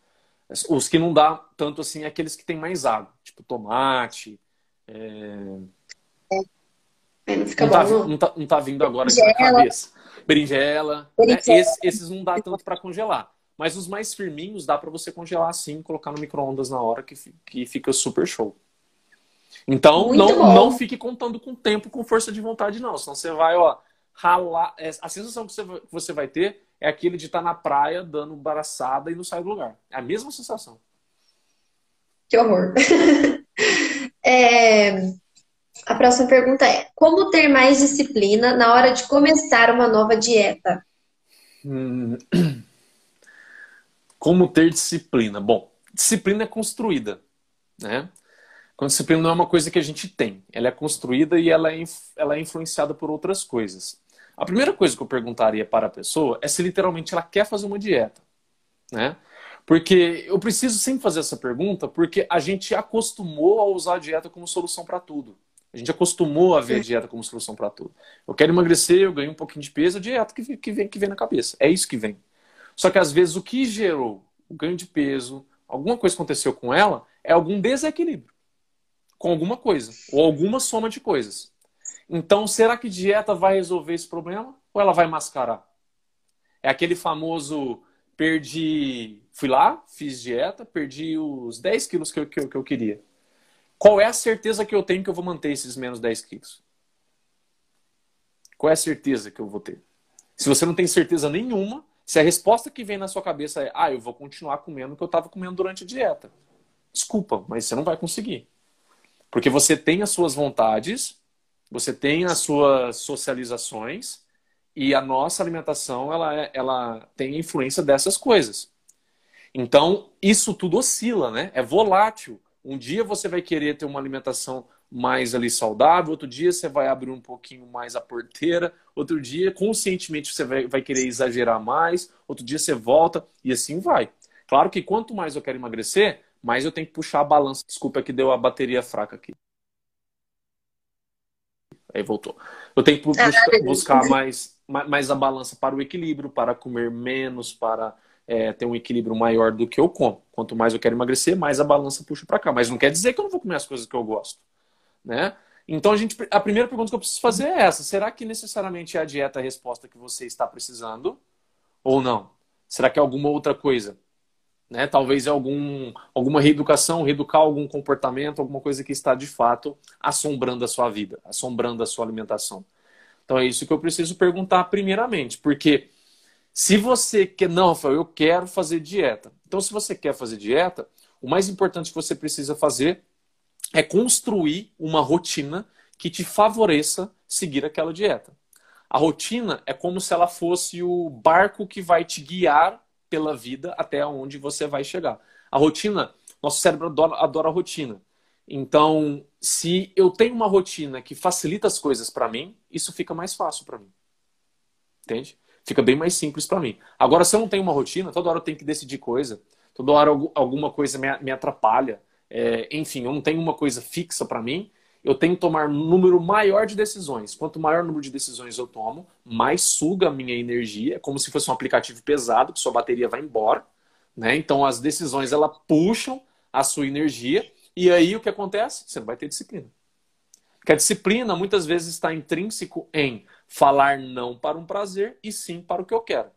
Os que não dá tanto assim é aqueles que tem mais água, tipo tomate. É... É, não, fica não, tá, não, tá, não tá vindo agora aqui na cabeça. Berinjela. Né? Esse, esses não dá tanto para congelar. Mas os mais firminhos dá para você congelar assim, colocar no micro-ondas na hora que, que fica super show. Então, não, não fique contando com tempo, com força de vontade, não. Senão você vai, ó, ralar. É, a sensação que você vai ter é aquele de estar na praia dando braçada e não sair do lugar. É a mesma sensação. Que horror. é... A próxima pergunta é: Como ter mais disciplina na hora de começar uma nova dieta? Hum... Como ter disciplina? Bom, disciplina é construída, né? Então, disciplina não é uma coisa que a gente tem, ela é construída e ela é, ela é influenciada por outras coisas. A primeira coisa que eu perguntaria para a pessoa é se literalmente ela quer fazer uma dieta, né? Porque eu preciso sempre fazer essa pergunta porque a gente acostumou a usar a dieta como solução para tudo. A gente acostumou a ver a dieta como solução para tudo. Eu quero emagrecer, eu ganho um pouquinho de peso, a dieta que, vem, que vem na cabeça. É isso que vem. Só que às vezes o que gerou o ganho de peso, alguma coisa aconteceu com ela, é algum desequilíbrio com alguma coisa, ou alguma soma de coisas. Então, será que dieta vai resolver esse problema? Ou ela vai mascarar? É aquele famoso perdi. Fui lá, fiz dieta, perdi os 10 quilos que eu, que eu, que eu queria. Qual é a certeza que eu tenho que eu vou manter esses menos 10 quilos? Qual é a certeza que eu vou ter? Se você não tem certeza nenhuma, se a resposta que vem na sua cabeça é, ah, eu vou continuar comendo o que eu estava comendo durante a dieta. Desculpa, mas você não vai conseguir. Porque você tem as suas vontades, você tem as suas socializações, e a nossa alimentação ela, é, ela tem influência dessas coisas. Então, isso tudo oscila, né? É volátil. Um dia você vai querer ter uma alimentação mais ali saudável, outro dia você vai abrir um pouquinho mais a porteira, outro dia conscientemente você vai, vai querer exagerar mais, outro dia você volta e assim vai. Claro que quanto mais eu quero emagrecer, mais eu tenho que puxar a balança. Desculpa que deu a bateria fraca aqui. Aí voltou. Eu tenho que buscar, buscar mais, mais a balança para o equilíbrio, para comer menos, para é, ter um equilíbrio maior do que eu como. Quanto mais eu quero emagrecer, mais a balança puxa para cá. Mas não quer dizer que eu não vou comer as coisas que eu gosto né? Então a gente, a primeira pergunta que eu preciso fazer é essa: será que necessariamente é a dieta a resposta que você está precisando ou não? Será que é alguma outra coisa? Né? Talvez algum, alguma reeducação, reeducar algum comportamento, alguma coisa que está de fato assombrando a sua vida, assombrando a sua alimentação. Então é isso que eu preciso perguntar primeiramente, porque se você quer, não, Rafael, eu quero fazer dieta. Então, se você quer fazer dieta, o mais importante que você precisa fazer é construir uma rotina que te favoreça seguir aquela dieta. A rotina é como se ela fosse o barco que vai te guiar pela vida até onde você vai chegar. A rotina, nosso cérebro adora, adora a rotina. Então, se eu tenho uma rotina que facilita as coisas para mim, isso fica mais fácil para mim. Entende? Fica bem mais simples para mim. Agora, se eu não tenho uma rotina, toda hora eu tenho que decidir coisa, toda hora alguma coisa me atrapalha, é, enfim, eu não tenho uma coisa fixa para mim, eu tenho que tomar um número maior de decisões. Quanto maior o número de decisões eu tomo, mais suga a minha energia, é como se fosse um aplicativo pesado, que sua bateria vai embora. Né? Então as decisões ela puxam a sua energia, e aí o que acontece? Você não vai ter disciplina. Porque a disciplina muitas vezes está intrínseco em falar não para um prazer e sim para o que eu quero.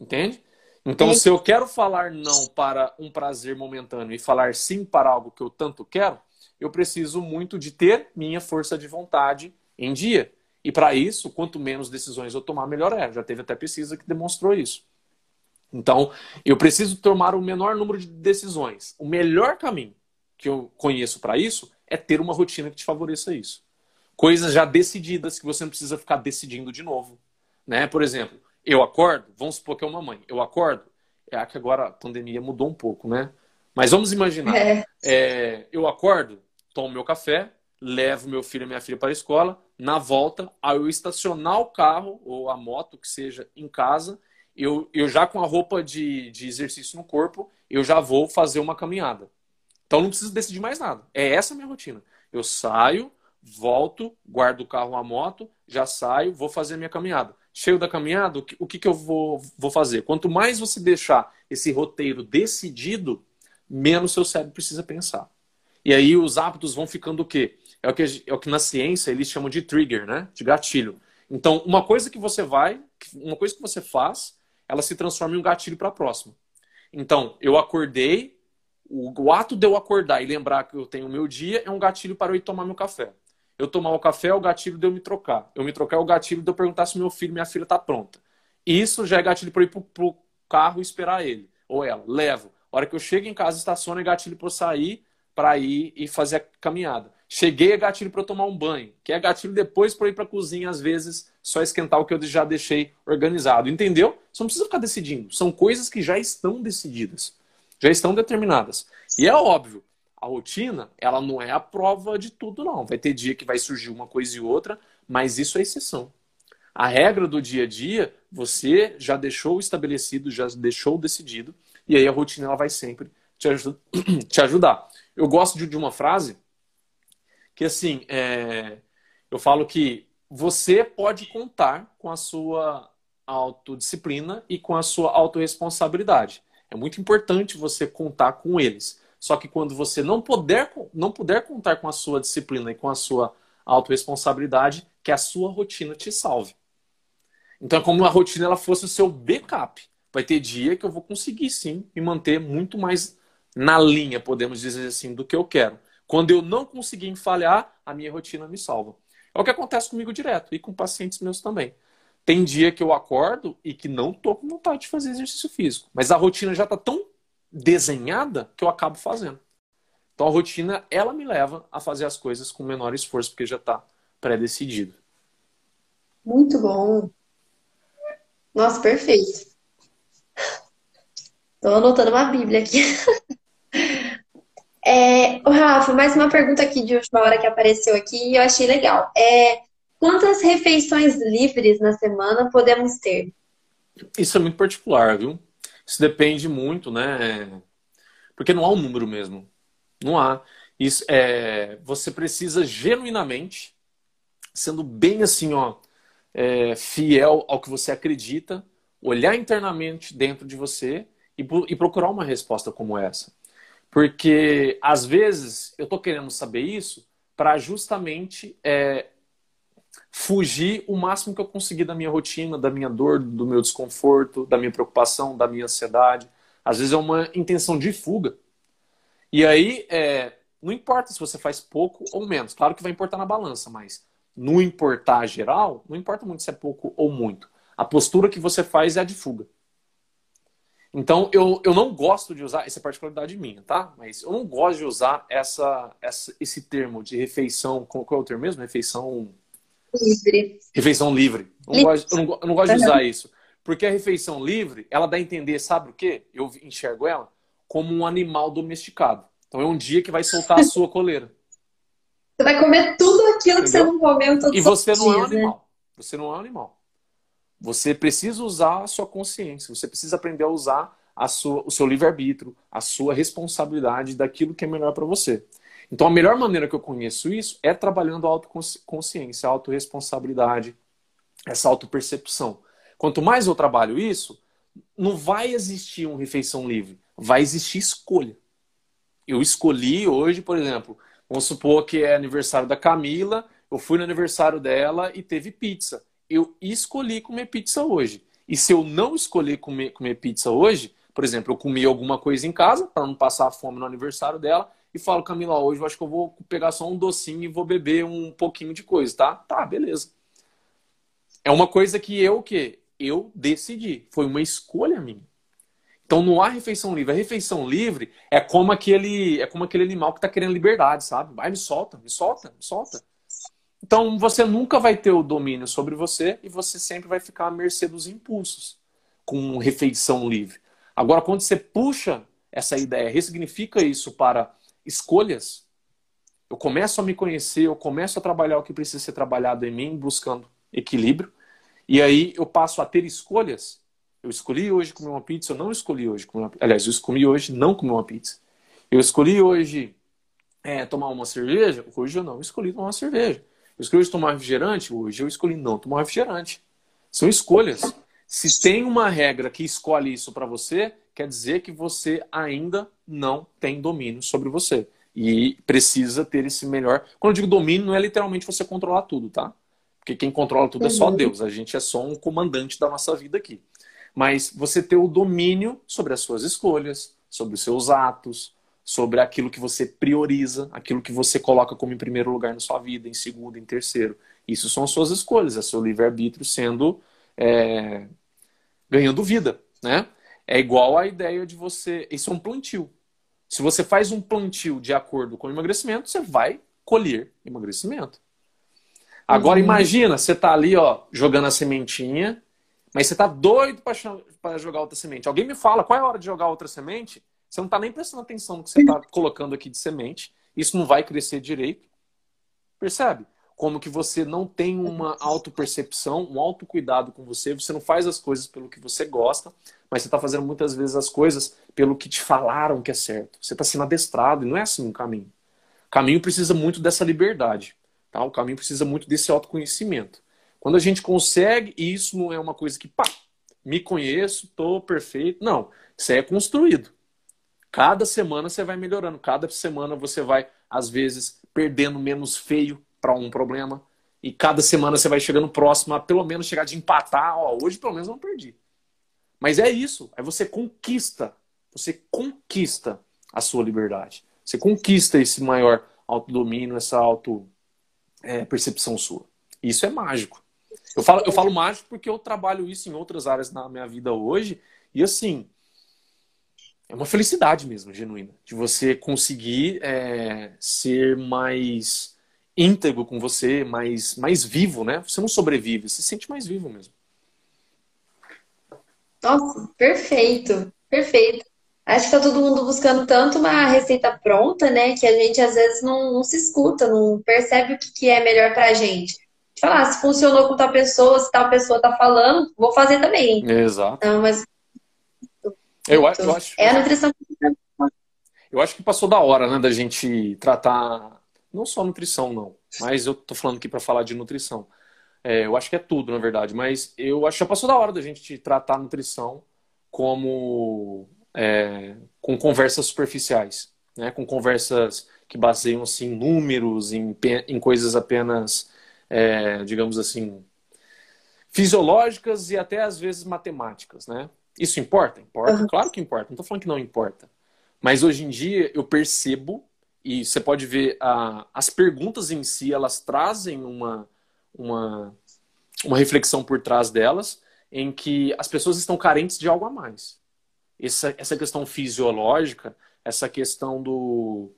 Entende? Então, se eu quero falar não para um prazer momentâneo e falar sim para algo que eu tanto quero, eu preciso muito de ter minha força de vontade em dia. E para isso, quanto menos decisões eu tomar, melhor é. Já teve até pesquisa que demonstrou isso. Então, eu preciso tomar o menor número de decisões. O melhor caminho que eu conheço para isso é ter uma rotina que te favoreça isso. Coisas já decididas que você não precisa ficar decidindo de novo. Né? Por exemplo, eu acordo, vamos supor que é uma mãe, eu acordo, é que agora a pandemia mudou um pouco, né? Mas vamos imaginar, é. É, eu acordo, tomo meu café, levo meu filho e minha filha para a escola, na volta, ao eu estacionar o carro ou a moto, que seja, em casa, eu, eu já com a roupa de, de exercício no corpo, eu já vou fazer uma caminhada. Então não preciso decidir mais nada. É essa a minha rotina. Eu saio, volto, guardo o carro, a moto, já saio, vou fazer a minha caminhada. cheio da caminhada, o que, que eu vou, vou fazer? Quanto mais você deixar esse roteiro decidido, menos seu cérebro precisa pensar. E aí os hábitos vão ficando o quê? É o que, é o que na ciência eles chamam de trigger, né? De gatilho. Então, uma coisa que você vai, uma coisa que você faz, ela se transforma em um gatilho para a próxima. Então, eu acordei, o, o, ato de eu acordar e lembrar que eu tenho o meu dia é um gatilho para eu ir tomar meu café. Eu tomar o café é o gatilho de eu me trocar. Eu me trocar é o gatilho de eu perguntar se meu filho, minha filha está pronta. Isso já é gatilho para eu ir para o carro e esperar ele ou ela. Levo. A hora que eu chego em casa, estaciona é gatilho para eu sair, para ir e fazer a caminhada. Cheguei é gatilho para tomar um banho, que é gatilho depois para ir para a cozinha, às vezes, só esquentar o que eu já deixei organizado. Entendeu? Você não precisa ficar decidindo. São coisas que já estão decididas, já estão determinadas. E é óbvio, a rotina, ela não é a prova de tudo, não. Vai ter dia que vai surgir uma coisa e outra, mas isso é exceção. A regra do dia a dia, você já deixou estabelecido, já deixou decidido, e aí a rotina ela vai sempre te, te ajudar. Eu gosto de, de uma frase que assim, é, eu falo que você pode contar com a sua autodisciplina e com a sua autorresponsabilidade. É muito importante você contar com eles. Só que quando você não puder, não puder contar com a sua disciplina e com a sua autorresponsabilidade, que a sua rotina te salve. Então é como a rotina ela fosse o seu backup. Vai ter dia que eu vou conseguir sim me manter muito mais na linha, podemos dizer assim, do que eu quero. Quando eu não conseguir falhar, a minha rotina me salva. É o que acontece comigo direto e com pacientes meus também. Tem dia que eu acordo e que não tô com vontade de fazer exercício físico, mas a rotina já está tão desenhada que eu acabo fazendo. Então a rotina ela me leva a fazer as coisas com menor esforço porque já está pré-decidido. Muito bom. Nossa, perfeito. Estou anotando uma Bíblia aqui. É, Rafa, mais uma pergunta aqui de última hora que apareceu aqui e eu achei legal. É, quantas refeições livres na semana podemos ter? Isso é muito particular, viu? Isso depende muito, né? Porque não há um número mesmo. Não há. Isso é, você precisa genuinamente, sendo bem assim, ó, é, fiel ao que você acredita, olhar internamente dentro de você e, e procurar uma resposta como essa. Porque, às vezes, eu estou querendo saber isso para justamente é, fugir o máximo que eu conseguir da minha rotina, da minha dor, do meu desconforto, da minha preocupação, da minha ansiedade. Às vezes é uma intenção de fuga. E aí, é, não importa se você faz pouco ou menos. Claro que vai importar na balança, mas no importar geral, não importa muito se é pouco ou muito. A postura que você faz é a de fuga. Então, eu, eu não gosto de usar, essa é particularidade minha, tá? Mas eu não gosto de usar essa, essa, esse termo de refeição, qual, é o termo mesmo? Refeição... Livre. Refeição livre. Eu não, gosto, eu não, eu não gosto de usar isso. Porque a refeição livre, ela dá a entender, sabe o quê? Eu enxergo ela como um animal domesticado. Então, é um dia que vai soltar a sua coleira. Você vai comer tudo aquilo Entendeu? que você não comeu todos E você não é um né? animal. Você não é um animal. Você precisa usar a sua consciência, você precisa aprender a usar a sua, o seu livre-arbítrio, a sua responsabilidade daquilo que é melhor para você. Então, a melhor maneira que eu conheço isso é trabalhando a autoconsciência, a autorresponsabilidade, essa autopercepção. Quanto mais eu trabalho isso, não vai existir uma refeição livre, vai existir escolha. Eu escolhi hoje, por exemplo, vamos supor que é aniversário da Camila, eu fui no aniversário dela e teve pizza eu escolhi comer pizza hoje. E se eu não escolher comer, comer pizza hoje, por exemplo, eu comi alguma coisa em casa para não passar fome no aniversário dela e falo, Camila, hoje eu acho que eu vou pegar só um docinho e vou beber um pouquinho de coisa, tá? Tá, beleza. É uma coisa que eu que eu decidi, foi uma escolha minha. Então não há refeição livre. A refeição livre é como aquele, é como aquele animal que está querendo liberdade, sabe? Vai, me solta, me solta, me solta. Então você nunca vai ter o domínio sobre você e você sempre vai ficar à mercê dos impulsos com refeição livre. Agora, quando você puxa essa ideia, ressignifica isso para escolhas, eu começo a me conhecer, eu começo a trabalhar o que precisa ser trabalhado em mim, buscando equilíbrio, e aí eu passo a ter escolhas. Eu escolhi hoje comer uma pizza, eu não escolhi hoje comer uma pizza. Aliás, eu escolhi hoje não comer uma pizza. Eu escolhi hoje é, tomar uma cerveja, hoje eu não escolhi tomar uma cerveja. Eu escolhi tomar refrigerante, hoje eu escolhi não tomar refrigerante. São escolhas. Se tem uma regra que escolhe isso para você, quer dizer que você ainda não tem domínio sobre você. E precisa ter esse melhor. Quando eu digo domínio, não é literalmente você controlar tudo, tá? Porque quem controla tudo é só uhum. Deus. A gente é só um comandante da nossa vida aqui. Mas você ter o domínio sobre as suas escolhas, sobre os seus atos, sobre aquilo que você prioriza, aquilo que você coloca como em primeiro lugar na sua vida, em segundo, em terceiro. Isso são suas escolhas, é seu livre-arbítrio sendo é, ganhando vida, né? É igual a ideia de você. Isso é um plantio. Se você faz um plantio de acordo com o emagrecimento, você vai colher emagrecimento. Agora uhum. imagina, você tá ali, ó, jogando a sementinha, mas você tá doido para jogar outra semente. Alguém me fala qual é a hora de jogar outra semente? Você não tá nem prestando atenção no que você tá colocando aqui de semente. Isso não vai crescer direito. Percebe? Como que você não tem uma autopercepção, um autocuidado com você, você não faz as coisas pelo que você gosta, mas você está fazendo muitas vezes as coisas pelo que te falaram que é certo. Você está sendo adestrado e não é assim o caminho. O caminho precisa muito dessa liberdade. Tá? O caminho precisa muito desse autoconhecimento. Quando a gente consegue, e isso não é uma coisa que, pá, me conheço, estou perfeito. Não, isso é construído. Cada semana você vai melhorando, cada semana você vai, às vezes, perdendo menos feio para um problema, e cada semana você vai chegando próximo a pelo menos chegar de empatar. Ó, hoje pelo menos não perdi. Mas é isso, é você conquista, você conquista a sua liberdade. Você conquista esse maior autodomínio, essa auto é, percepção sua. Isso é mágico. Eu falo, eu falo mágico porque eu trabalho isso em outras áreas na minha vida hoje. E assim, é uma felicidade mesmo, genuína, de você conseguir é, ser mais íntegro com você, mais, mais vivo, né? Você não sobrevive, você se sente mais vivo mesmo. Nossa, perfeito, perfeito. Acho que tá todo mundo buscando tanto uma receita pronta, né? Que a gente às vezes não, não se escuta, não percebe o que, que é melhor pra gente. De falar, ah, se funcionou com tal pessoa, se tal pessoa tá falando, vou fazer também. Exato. Não, mas. Eu, acho, eu acho. É a nutrição. Eu acho que passou da hora, né, da gente tratar não só nutrição, não. Mas eu tô falando aqui para falar de nutrição. É, eu acho que é tudo, na verdade. Mas eu acho que já passou da hora da gente tratar a nutrição como é, com conversas superficiais, né? com conversas que baseiam assim, em números, em, em coisas apenas, é, digamos assim, fisiológicas e até às vezes matemáticas. Né? Isso importa? Importa, uhum. claro que importa, não estou falando que não importa. Mas hoje em dia eu percebo, e você pode ver a, as perguntas em si, elas trazem uma, uma, uma reflexão por trás delas, em que as pessoas estão carentes de algo a mais essa, essa questão fisiológica, essa questão do,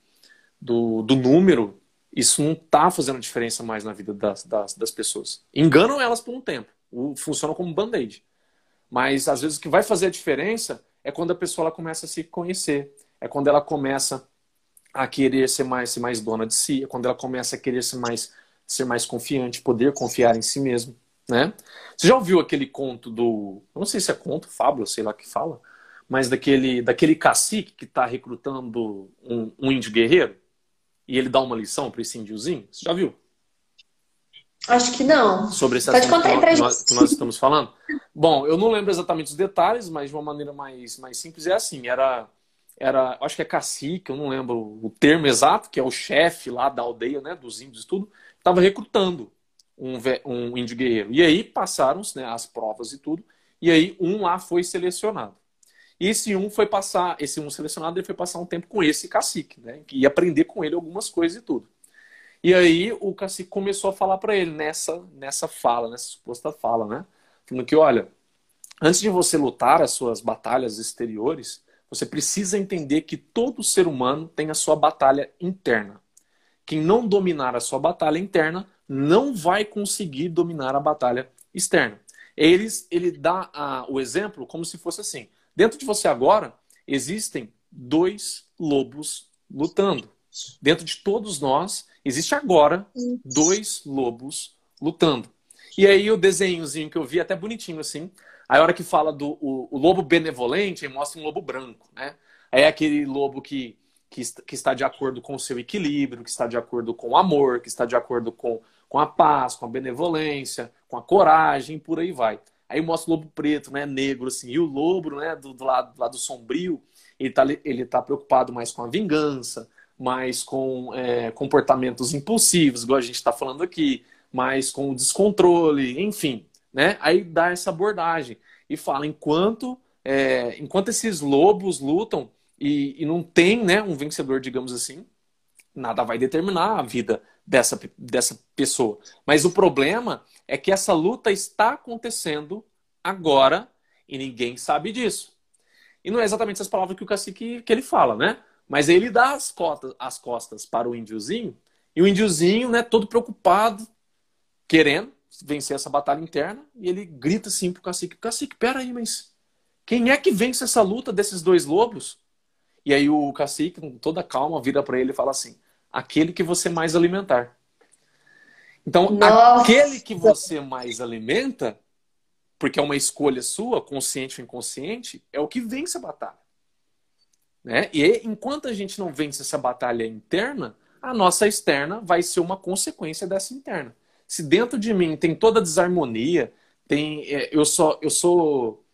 do, do número, isso não está fazendo diferença mais na vida das, das, das, pessoas. Enganam elas por um tempo, funciona como band-aid. Mas às vezes o que vai fazer a diferença é quando a pessoa ela começa a se conhecer, é quando ela começa a querer ser mais, ser mais dona de si, é quando ela começa a querer ser mais, ser mais confiante, poder confiar em si mesmo. Né? Você já ouviu aquele conto do. Não sei se é conto, fábula, sei lá que fala, mas daquele, daquele cacique que está recrutando um, um, índio guerreiro e ele dá uma lição para esse índiozinho? Você já viu? Acho que não. Sobre esse Pode assunto que, nós, que nós estamos falando? Bom, eu não lembro exatamente os detalhes, mas de uma maneira mais, mais simples é assim. Era, era, acho que é cacique, eu não lembro o termo exato, que é o chefe lá da aldeia, né, dos índios e tudo, estava recrutando um, um índio guerreiro. E aí passaram né, as provas e tudo, e aí um lá foi selecionado. E esse um foi passar, esse um selecionado, ele foi passar um tempo com esse cacique, né? E aprender com ele algumas coisas e tudo. E aí o cacique começou a falar para ele nessa, nessa fala, nessa suposta fala, né? Falando que, olha, antes de você lutar as suas batalhas exteriores, você precisa entender que todo ser humano tem a sua batalha interna. Quem não dominar a sua batalha interna não vai conseguir dominar a batalha externa. Eles, ele dá a, o exemplo como se fosse assim: Dentro de você agora existem dois lobos lutando. Dentro de todos nós existe agora dois lobos lutando. E aí o desenhozinho que eu vi até bonitinho assim. Aí a hora que fala do o, o lobo benevolente, mostra um lobo branco, né? Aí é aquele lobo que, que, que está de acordo com o seu equilíbrio, que está de acordo com o amor, que está de acordo com com a paz, com a benevolência, com a coragem, por aí vai. Aí mostra o lobo preto, né, negro, assim, e o lobo, né, do, do, lado, do lado sombrio, ele tá, ele tá preocupado mais com a vingança, mais com é, comportamentos impulsivos, igual a gente está falando aqui, mais com descontrole, enfim, né? Aí dá essa abordagem e fala enquanto é, enquanto esses lobos lutam e, e, não tem, né, um vencedor, digamos assim, nada vai determinar a vida dessa, dessa pessoa. Mas o problema é que essa luta está acontecendo agora e ninguém sabe disso. E não é exatamente essas palavras que o cacique que ele fala, né? Mas aí ele dá as costas, as costas para o índiozinho, e o índiozinho, né, todo preocupado, querendo vencer essa batalha interna, e ele grita assim pro cacique, cacique, peraí, mas quem é que vence essa luta desses dois lobos? E aí o cacique, com toda calma, vira para ele e fala assim, aquele que você mais alimentar. Então, Nossa. aquele que você mais alimenta, porque é uma escolha sua, consciente ou inconsciente, é o que vence a batalha. Né? E enquanto a gente não vence essa batalha interna, a nossa externa vai ser uma consequência dessa interna. Se dentro de mim tem toda a desarmonia, tem é, eu sou eu sou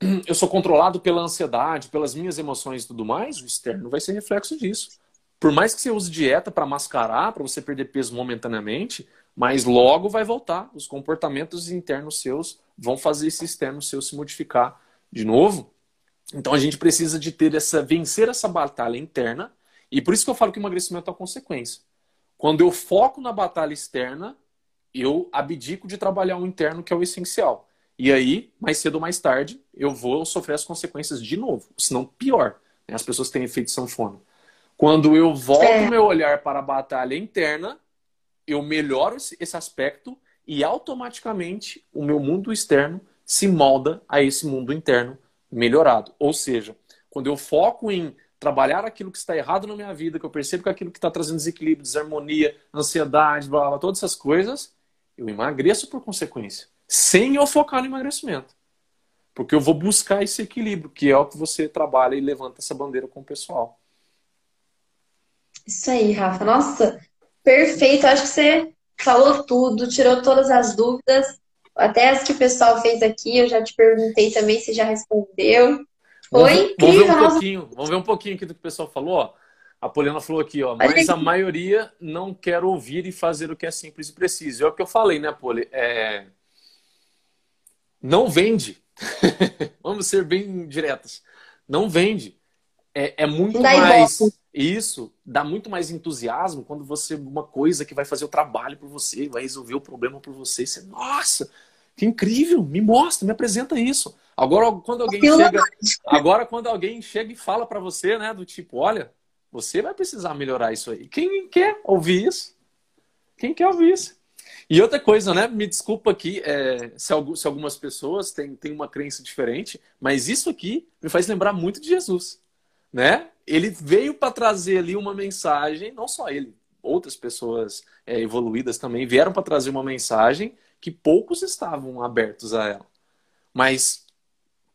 eu sou controlado pela ansiedade, pelas minhas emoções e tudo mais, o externo vai ser reflexo disso. Por mais que você use dieta para mascarar, para você perder peso momentaneamente, mas logo vai voltar. Os comportamentos internos seus vão fazer esse externo seu se modificar de novo. Então a gente precisa de ter essa vencer essa batalha interna, e por isso que eu falo que o emagrecimento é a consequência. Quando eu foco na batalha externa, eu abdico de trabalhar o interno, que é o essencial. E aí, mais cedo ou mais tarde, eu vou sofrer as consequências de novo, se não pior. Né? As pessoas têm efeito sanfona. Quando eu volto é. meu olhar para a batalha interna, eu melhoro esse aspecto e automaticamente o meu mundo externo se molda a esse mundo interno melhorado. Ou seja, quando eu foco em trabalhar aquilo que está errado na minha vida, que eu percebo que aquilo que está trazendo desequilíbrio, desarmonia, ansiedade, blá, blá, todas essas coisas, eu emagreço por consequência, sem eu focar no emagrecimento. Porque eu vou buscar esse equilíbrio, que é o que você trabalha e levanta essa bandeira com o pessoal. Isso aí, Rafa. Nossa, perfeito. Acho que você falou tudo, tirou todas as dúvidas. Até as que o pessoal fez aqui, eu já te perguntei também se já respondeu. Foi vamos, incrível. Vamos ver um pouquinho, vamos ver um pouquinho aqui do que o pessoal falou. Ó. A Poliana falou aqui, ó, mas a maioria não quer ouvir e fazer o que é simples e preciso. É o que eu falei, né, Poli? É... Não vende. vamos ser bem diretos. Não vende. É, é muito mais. Isso dá muito mais entusiasmo quando você uma coisa que vai fazer o trabalho por você, vai resolver o problema por você. Você, nossa, que incrível! Me mostra, me apresenta isso. Agora quando alguém chega, agora quando alguém chega e fala para você, né, do tipo, olha, você vai precisar melhorar isso aí. Quem quer ouvir isso? Quem quer ouvir isso? E outra coisa, né? Me desculpa aqui é, se, se, algumas pessoas têm, têm uma crença diferente, mas isso aqui me faz lembrar muito de Jesus, né? ele veio para trazer ali uma mensagem, não só ele, outras pessoas é, evoluídas também vieram para trazer uma mensagem que poucos estavam abertos a ela. Mas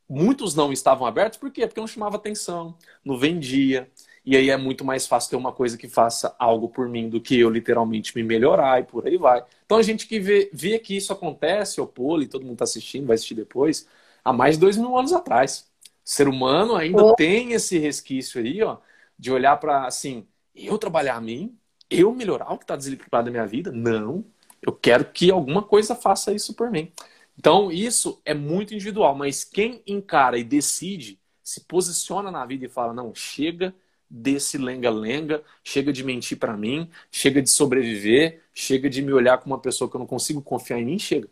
muitos não estavam abertos, por quê? Porque não chamava atenção, não vendia. E aí é muito mais fácil ter uma coisa que faça algo por mim do que eu literalmente me melhorar e por aí vai. Então a gente que vê, vê que isso acontece, o Poli, todo mundo está assistindo, vai assistir depois, há mais de dois mil anos atrás ser humano ainda oh. tem esse resquício aí, ó, de olhar para assim, eu trabalhar a mim, eu melhorar o que está desequilibrado da minha vida? Não. Eu quero que alguma coisa faça isso por mim. Então, isso é muito individual, mas quem encara e decide, se posiciona na vida e fala: não, chega desse lenga-lenga, chega de mentir para mim, chega de sobreviver, chega de me olhar como uma pessoa que eu não consigo confiar em mim, chega.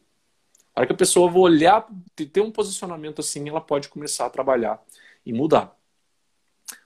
A hora que a pessoa vai olhar, ter um posicionamento assim, ela pode começar a trabalhar e mudar.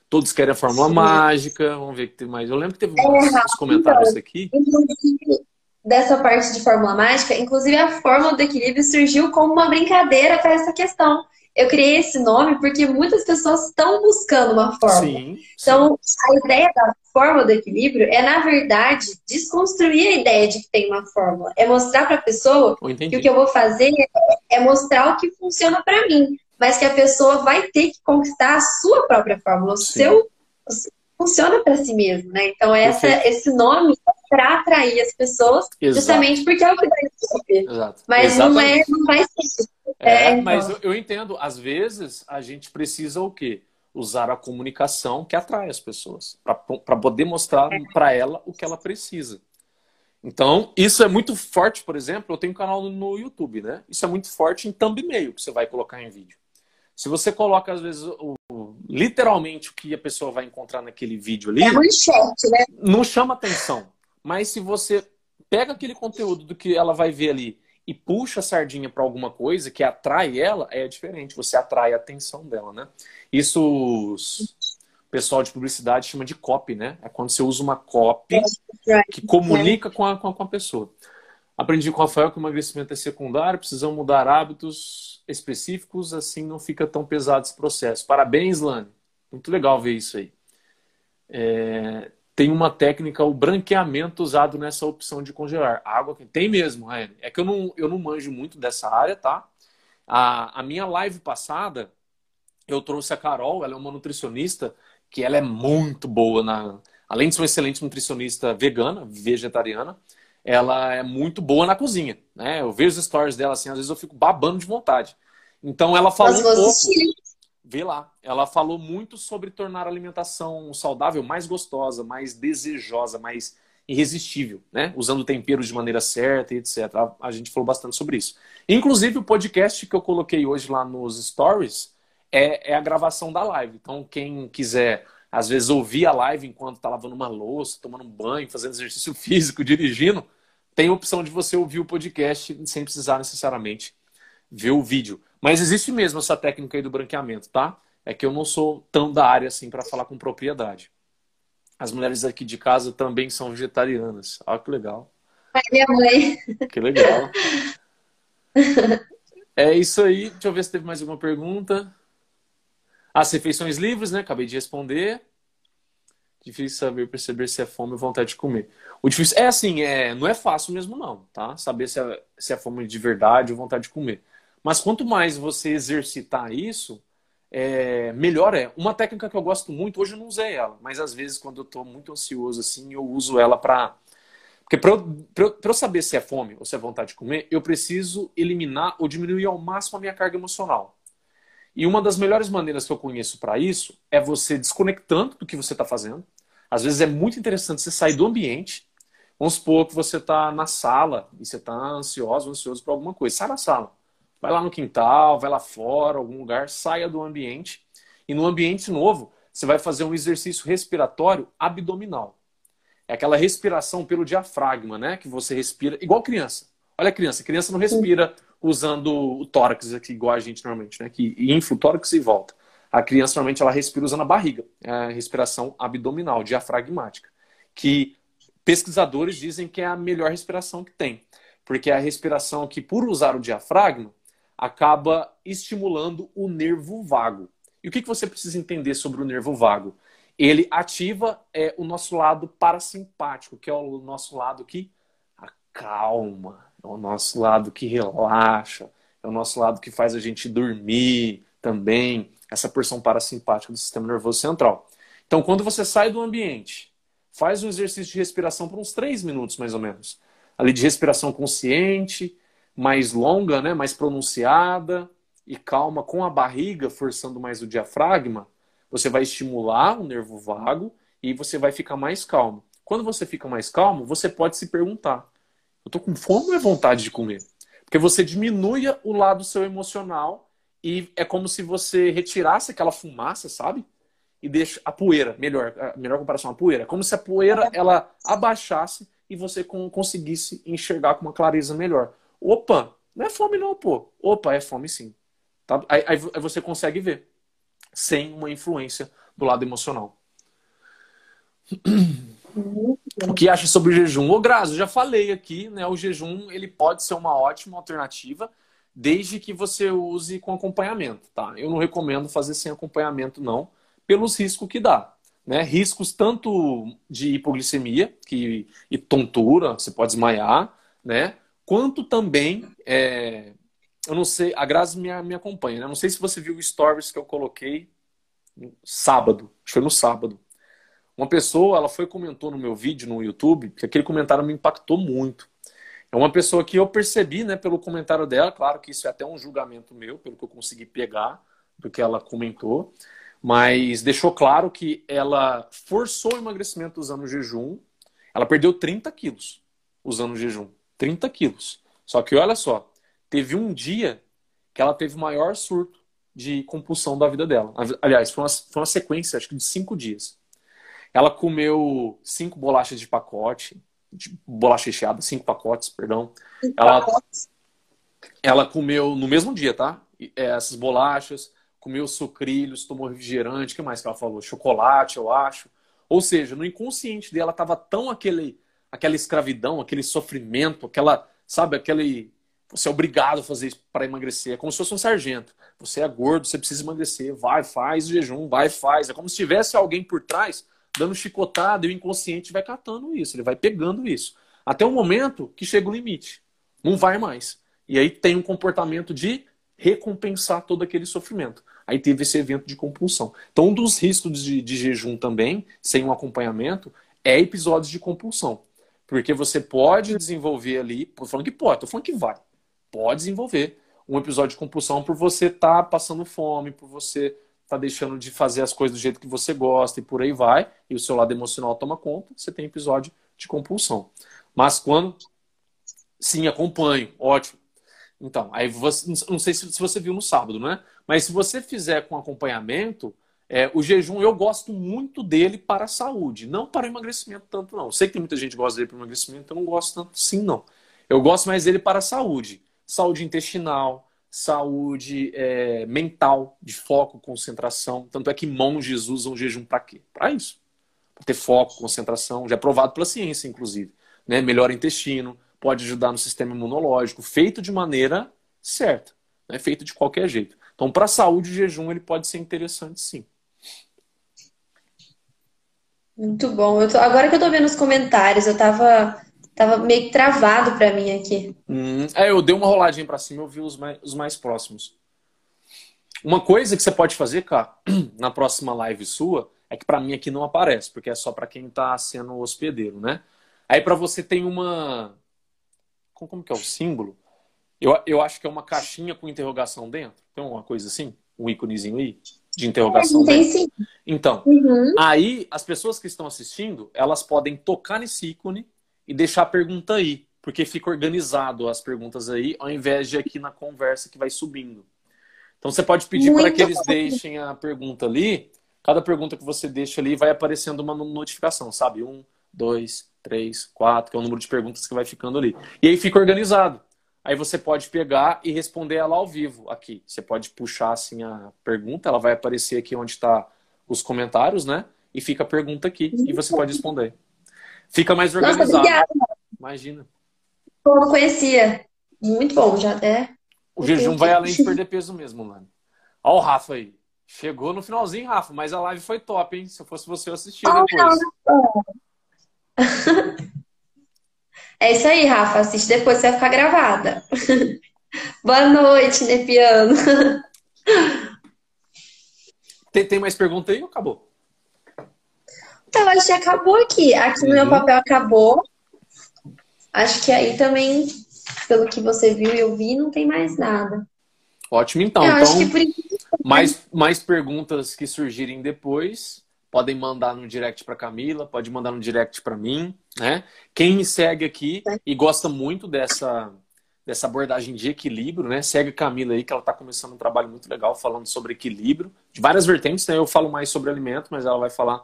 Todos querem a fórmula Sim. mágica, vamos ver o que tem mais. Eu lembro que teve é, uns, comentários então, aqui. Inclusive, dessa parte de fórmula mágica, inclusive a fórmula do equilíbrio surgiu como uma brincadeira para essa questão. Eu criei esse nome porque muitas pessoas estão buscando uma fórmula. Sim, então, sim. a ideia da fórmula do equilíbrio é, na verdade, desconstruir a ideia de que tem uma fórmula. É mostrar para a pessoa que o que eu vou fazer é mostrar o que funciona para mim, mas que a pessoa vai ter que conquistar a sua própria fórmula, o seu, funciona para si mesmo, né? Então, essa, esse nome é para atrair as pessoas, Exato. justamente porque é o que vai resolver. Mas não, é, não vai ser. É, é mas eu, eu entendo, às vezes a gente precisa o quê? Usar a comunicação que atrai as pessoas, para poder mostrar é. para ela o que ela precisa. Então, isso é muito forte, por exemplo, eu tenho um canal no YouTube, né? Isso é muito forte em thumbnail que você vai colocar em vídeo. Se você coloca, às vezes, o, o, literalmente o que a pessoa vai encontrar naquele vídeo ali. É manchete, né? Não chama atenção. Mas se você pega aquele conteúdo do que ela vai ver ali e puxa a sardinha para alguma coisa que atrai ela, é diferente. Você atrai a atenção dela, né? Isso o pessoal de publicidade chama de copy, né? É quando você usa uma copy que comunica com a, com a, com a pessoa. Aprendi com o Rafael que o emagrecimento é secundário, precisamos mudar hábitos específicos, assim não fica tão pesado esse processo. Parabéns, Lani. Muito legal ver isso aí. É, tem uma técnica, o branqueamento usado nessa opção de congelar. água tem mesmo, Ryan. É que eu não, eu não manjo muito dessa área, tá? A, a minha live passada, eu trouxe a Carol, ela é uma nutricionista, que ela é muito boa na. Além de ser uma excelente nutricionista vegana, vegetariana, ela é muito boa na cozinha. Né? Eu vejo os stories dela assim, às vezes eu fico babando de vontade. Então ela falou um pouco. Vê lá. Ela falou muito sobre tornar a alimentação saudável mais gostosa, mais desejosa, mais irresistível, né? Usando temperos de maneira certa e etc. A gente falou bastante sobre isso. Inclusive, o podcast que eu coloquei hoje lá nos stories é, é a gravação da live. Então, quem quiser às vezes ouvir a live enquanto está lavando uma louça, tomando um banho, fazendo exercício físico, dirigindo, tem a opção de você ouvir o podcast sem precisar necessariamente ver o vídeo. Mas existe mesmo essa técnica aí do branqueamento, tá? É que eu não sou tão da área assim para falar com propriedade. As mulheres aqui de casa também são vegetarianas. Olha que legal. Ai, minha mãe. Que legal. É isso aí. Deixa eu ver se teve mais alguma pergunta. As refeições livres, né? Acabei de responder. Difícil saber perceber se é fome ou vontade de comer. O difícil é assim, é, não é fácil mesmo não, tá? Saber se é, se é fome de verdade ou vontade de comer. Mas quanto mais você exercitar isso, é, melhor é. Uma técnica que eu gosto muito, hoje eu não usei ela, mas às vezes quando eu estou muito ansioso assim, eu uso ela para porque para eu, eu, saber se é fome ou se é vontade de comer, eu preciso eliminar ou diminuir ao máximo a minha carga emocional. E uma das melhores maneiras que eu conheço para isso é você desconectando do que você está fazendo. Às vezes é muito interessante você sair do ambiente. Vamos supor que você está na sala e você está ansioso, ansioso por alguma coisa. Sai da sala. Vai lá no quintal, vai lá fora, algum lugar, saia do ambiente. E no ambiente novo, você vai fazer um exercício respiratório abdominal. É aquela respiração pelo diafragma, né? Que você respira, igual criança. Olha a criança, a criança não respira usando o tórax aqui, igual a gente normalmente, né? Que infla o tórax e volta. A criança normalmente ela respira usando a barriga, é a respiração abdominal, diafragmática, que pesquisadores dizem que é a melhor respiração que tem, porque é a respiração que, por usar o diafragma, acaba estimulando o nervo vago. E o que, que você precisa entender sobre o nervo vago? Ele ativa é, o nosso lado parasimpático, que é o nosso lado que acalma, é o nosso lado que relaxa, é o nosso lado que faz a gente dormir também, essa porção parasimpática do sistema nervoso central. Então, quando você sai do ambiente, faz um exercício de respiração por uns três minutos, mais ou menos. Ali de respiração consciente, mais longa, né, mais pronunciada e calma, com a barriga forçando mais o diafragma, você vai estimular o nervo vago e você vai ficar mais calmo. Quando você fica mais calmo, você pode se perguntar: eu tô com fome ou é vontade de comer? Porque você diminui o lado seu emocional e é como se você retirasse aquela fumaça, sabe? E deixa a poeira, melhor, a melhor comparação, a poeira. Como se a poeira ela abaixasse e você conseguisse enxergar com uma clareza melhor. Opa, não é fome não, pô. Opa, é fome sim. Tá? Aí, aí você consegue ver, sem uma influência do lado emocional. O que acha sobre o jejum? Ô, Grazo, já falei aqui, né? O jejum ele pode ser uma ótima alternativa, desde que você use com acompanhamento, tá? Eu não recomendo fazer sem acompanhamento, não, pelos riscos que dá. Né? Riscos tanto de hipoglicemia que, e tontura, você pode desmaiar, né? Quanto também, é, eu não sei, a Grazi me, me acompanha, né? Não sei se você viu o stories que eu coloquei sábado, acho que foi no sábado Uma pessoa, ela foi comentou no meu vídeo no YouTube, que aquele comentário me impactou muito. É uma pessoa que eu percebi, né, pelo comentário dela, claro que isso é até um julgamento meu, pelo que eu consegui pegar do que ela comentou, mas deixou claro que ela forçou o emagrecimento usando o jejum. Ela perdeu 30 quilos usando o jejum. 30 quilos. Só que olha só, teve um dia que ela teve o maior surto de compulsão da vida dela. Aliás, foi uma, foi uma sequência, acho que de cinco dias. Ela comeu cinco bolachas de pacote, de bolacha recheada, cinco pacotes, perdão. Ela, ela comeu no mesmo dia, tá? É, essas bolachas, comeu sucrilhos, tomou refrigerante, o que mais que ela falou? Chocolate, eu acho. Ou seja, no inconsciente dela estava tão aquele, aquela escravidão, aquele sofrimento, aquela, sabe, aquele você é obrigado a fazer isso para emagrecer. É como se fosse um sargento. Você é gordo, você precisa emagrecer. Vai, faz o jejum, vai, faz. É como se tivesse alguém por trás dando chicotada e o inconsciente vai catando isso, ele vai pegando isso. Até o momento que chega o limite. Não vai mais. E aí tem um comportamento de recompensar todo aquele sofrimento. Aí teve esse evento de compulsão. Então, um dos riscos de, de jejum também, sem um acompanhamento, é episódios de compulsão. Porque você pode desenvolver ali, tô falando que pode, tô falando que vai. Pode desenvolver um episódio de compulsão por você estar tá passando fome, por você tá deixando de fazer as coisas do jeito que você gosta e por aí vai, e o seu lado emocional toma conta, você tem episódio de compulsão. Mas quando sim, acompanho, ótimo. Então, aí você, não sei se você viu no sábado, né? Mas se você fizer com acompanhamento, é, o jejum eu gosto muito dele para a saúde, não para o emagrecimento tanto não. sei que muita gente gosta dele para o emagrecimento, eu não gosto tanto sim não. Eu gosto mais dele para a saúde, saúde intestinal, saúde é, mental, de foco, concentração. Tanto é que monges usam jejum para quê? Para isso. Para ter foco, concentração. Já é provado pela ciência, inclusive. Né? Melhora o intestino, pode ajudar no sistema imunológico, feito de maneira certa. Não é feito de qualquer jeito. Então, para a saúde, o jejum ele pode ser interessante, sim. Muito bom. Tô... Agora que eu estou vendo os comentários, eu estava Tava meio travado para mim aqui. Hum, é, eu dei uma roladinha para cima, eu vi os mais, os mais próximos. Uma coisa que você pode fazer, cara, na próxima live sua, é que para mim aqui não aparece, porque é só para quem tá sendo hospedeiro, né? Aí para você tem uma como que é o símbolo? Eu, eu acho que é uma caixinha com interrogação dentro. Tem uma coisa assim? Um íconezinho aí? De interrogação é. Sim. Então, uhum. aí as pessoas que estão assistindo, elas podem tocar nesse ícone e deixar a pergunta aí, porque fica organizado as perguntas aí, ao invés de aqui na conversa que vai subindo. Então você pode pedir para que eles bom. deixem a pergunta ali. Cada pergunta que você deixa ali vai aparecendo uma notificação, sabe? Um, dois, três, quatro, que é o número de perguntas que vai ficando ali. E aí fica organizado. Aí você pode pegar e responder ela ao vivo aqui. Você pode puxar assim a pergunta, ela vai aparecer aqui onde está os comentários, né? E fica a pergunta aqui e você pode responder. Fica mais organizado. Nossa, obrigada. Imagina. Eu não conhecia. Muito bom, já até. O jejum vai além de perder peso mesmo, mano. Olha o Rafa aí. Chegou no finalzinho, Rafa, mas a live foi top, hein? Se eu fosse você, eu assistia oh, depois. É isso aí, Rafa. Assiste depois, você vai ficar gravada. Boa noite, Nepiano. Tem, tem mais pergunta aí ou acabou? Então, acho que acabou aqui. Aqui no uhum. meu papel acabou. Acho que aí também, pelo que você viu e eu vi, não tem mais nada. Ótimo, então. Eu então, por... mais, mais perguntas que surgirem depois, podem mandar no direct para Camila, pode mandar no direct para mim, né? Quem me segue aqui e gosta muito dessa dessa abordagem de equilíbrio, né? Segue a Camila aí, que ela está começando um trabalho muito legal falando sobre equilíbrio, de várias vertentes, né? Eu falo mais sobre alimento, mas ela vai falar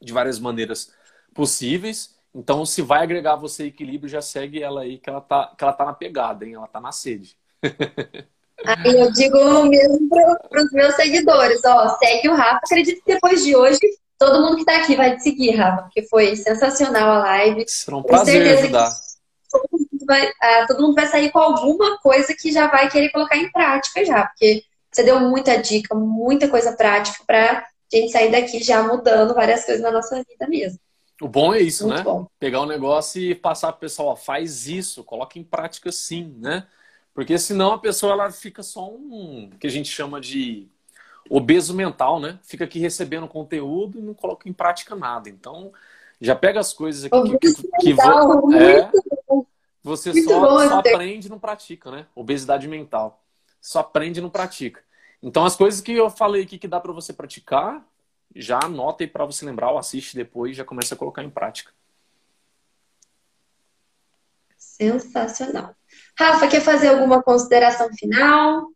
de várias maneiras possíveis. Então, se vai agregar você equilíbrio, já segue ela aí, que ela tá, que ela tá na pegada, hein? Ela tá na sede. Aí eu digo mesmo para os meus seguidores, ó, segue o Rafa. Acredito que depois de hoje, todo mundo que está aqui vai te seguir, Rafa, porque foi sensacional a live. Será um prazer ajudar. Todo mundo, vai, ah, todo mundo vai sair com alguma coisa que já vai querer colocar em prática já, porque você deu muita dica, muita coisa prática para a gente sair daqui já mudando várias coisas na nossa vida mesmo. O bom é isso, Muito né? Bom. Pegar um negócio e passar para o pessoal, ó, faz isso, coloca em prática sim, né? Porque senão a pessoa ela fica só um que a gente chama de obeso mental, né? Fica aqui recebendo conteúdo e não coloca em prática nada. Então, já pega as coisas aqui que, que, que vo, é, você só, só aprende e não pratica, né? Obesidade mental. Só aprende e não pratica. Então, as coisas que eu falei aqui que dá para você praticar, já anota aí para você lembrar, ou assiste depois e já começa a colocar em prática. Sensacional. Rafa, quer fazer alguma consideração final?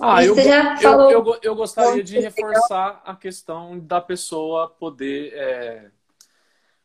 Ah, eu, eu, eu, eu, gostaria de reforçar a questão da pessoa poder. É...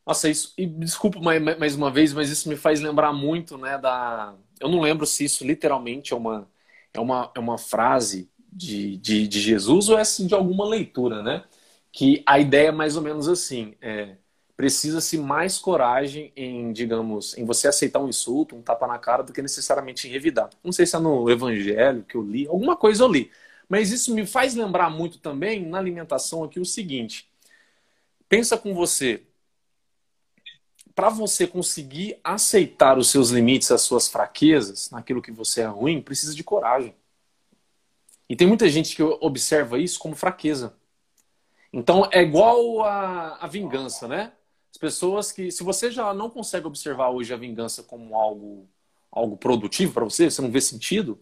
Nossa, isso. E desculpa mais, mais uma vez, mas isso me faz lembrar muito, né? Da. Eu não lembro se isso literalmente é uma, é uma, é uma frase de, de, de Jesus ou é assim, de alguma leitura, né? Que a ideia é mais ou menos assim. É, precisa-se mais coragem em, digamos, em você aceitar um insulto, um tapa na cara, do que necessariamente em revidar. Não sei se é no Evangelho que eu li, alguma coisa eu li. Mas isso me faz lembrar muito também na alimentação aqui o seguinte: pensa com você. Para você conseguir aceitar os seus limites, as suas fraquezas, naquilo que você é ruim, precisa de coragem. E tem muita gente que observa isso como fraqueza. Então é igual a, a vingança, né? As pessoas que, se você já não consegue observar hoje a vingança como algo, algo produtivo para você, você não vê sentido,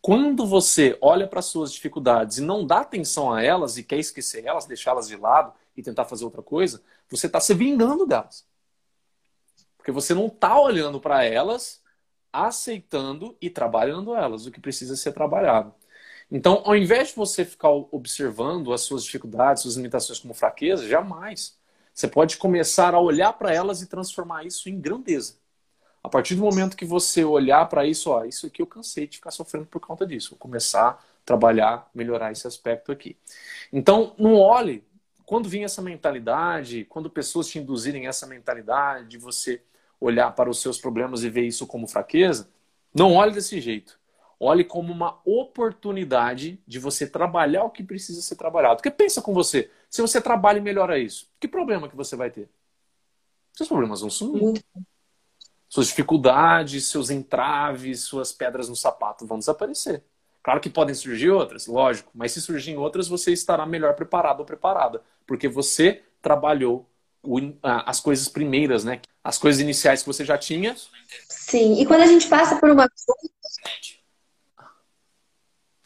quando você olha para suas dificuldades e não dá atenção a elas e quer esquecer elas, deixá-las de lado e tentar fazer outra coisa, você está se vingando delas. Porque você não está olhando para elas, aceitando e trabalhando elas, o que precisa ser trabalhado. Então, ao invés de você ficar observando as suas dificuldades, suas limitações como fraqueza, jamais. Você pode começar a olhar para elas e transformar isso em grandeza. A partir do momento que você olhar para isso, ó, isso aqui eu cansei de ficar sofrendo por conta disso. Vou começar a trabalhar, melhorar esse aspecto aqui. Então, não olhe. Quando vir essa mentalidade, quando pessoas te induzirem essa mentalidade de você olhar para os seus problemas e ver isso como fraqueza, não olhe desse jeito. Olhe como uma oportunidade de você trabalhar o que precisa ser trabalhado. Porque pensa com você, se você trabalha e melhora isso, que problema que você vai ter? Seus problemas vão sumir. Suas dificuldades, seus entraves, suas pedras no sapato vão desaparecer. Claro que podem surgir outras, lógico, mas se surgirem outras, você estará melhor preparado ou preparada, porque você trabalhou as coisas primeiras, né? As coisas iniciais que você já tinha. Sim, e quando a gente passa por uma coisa,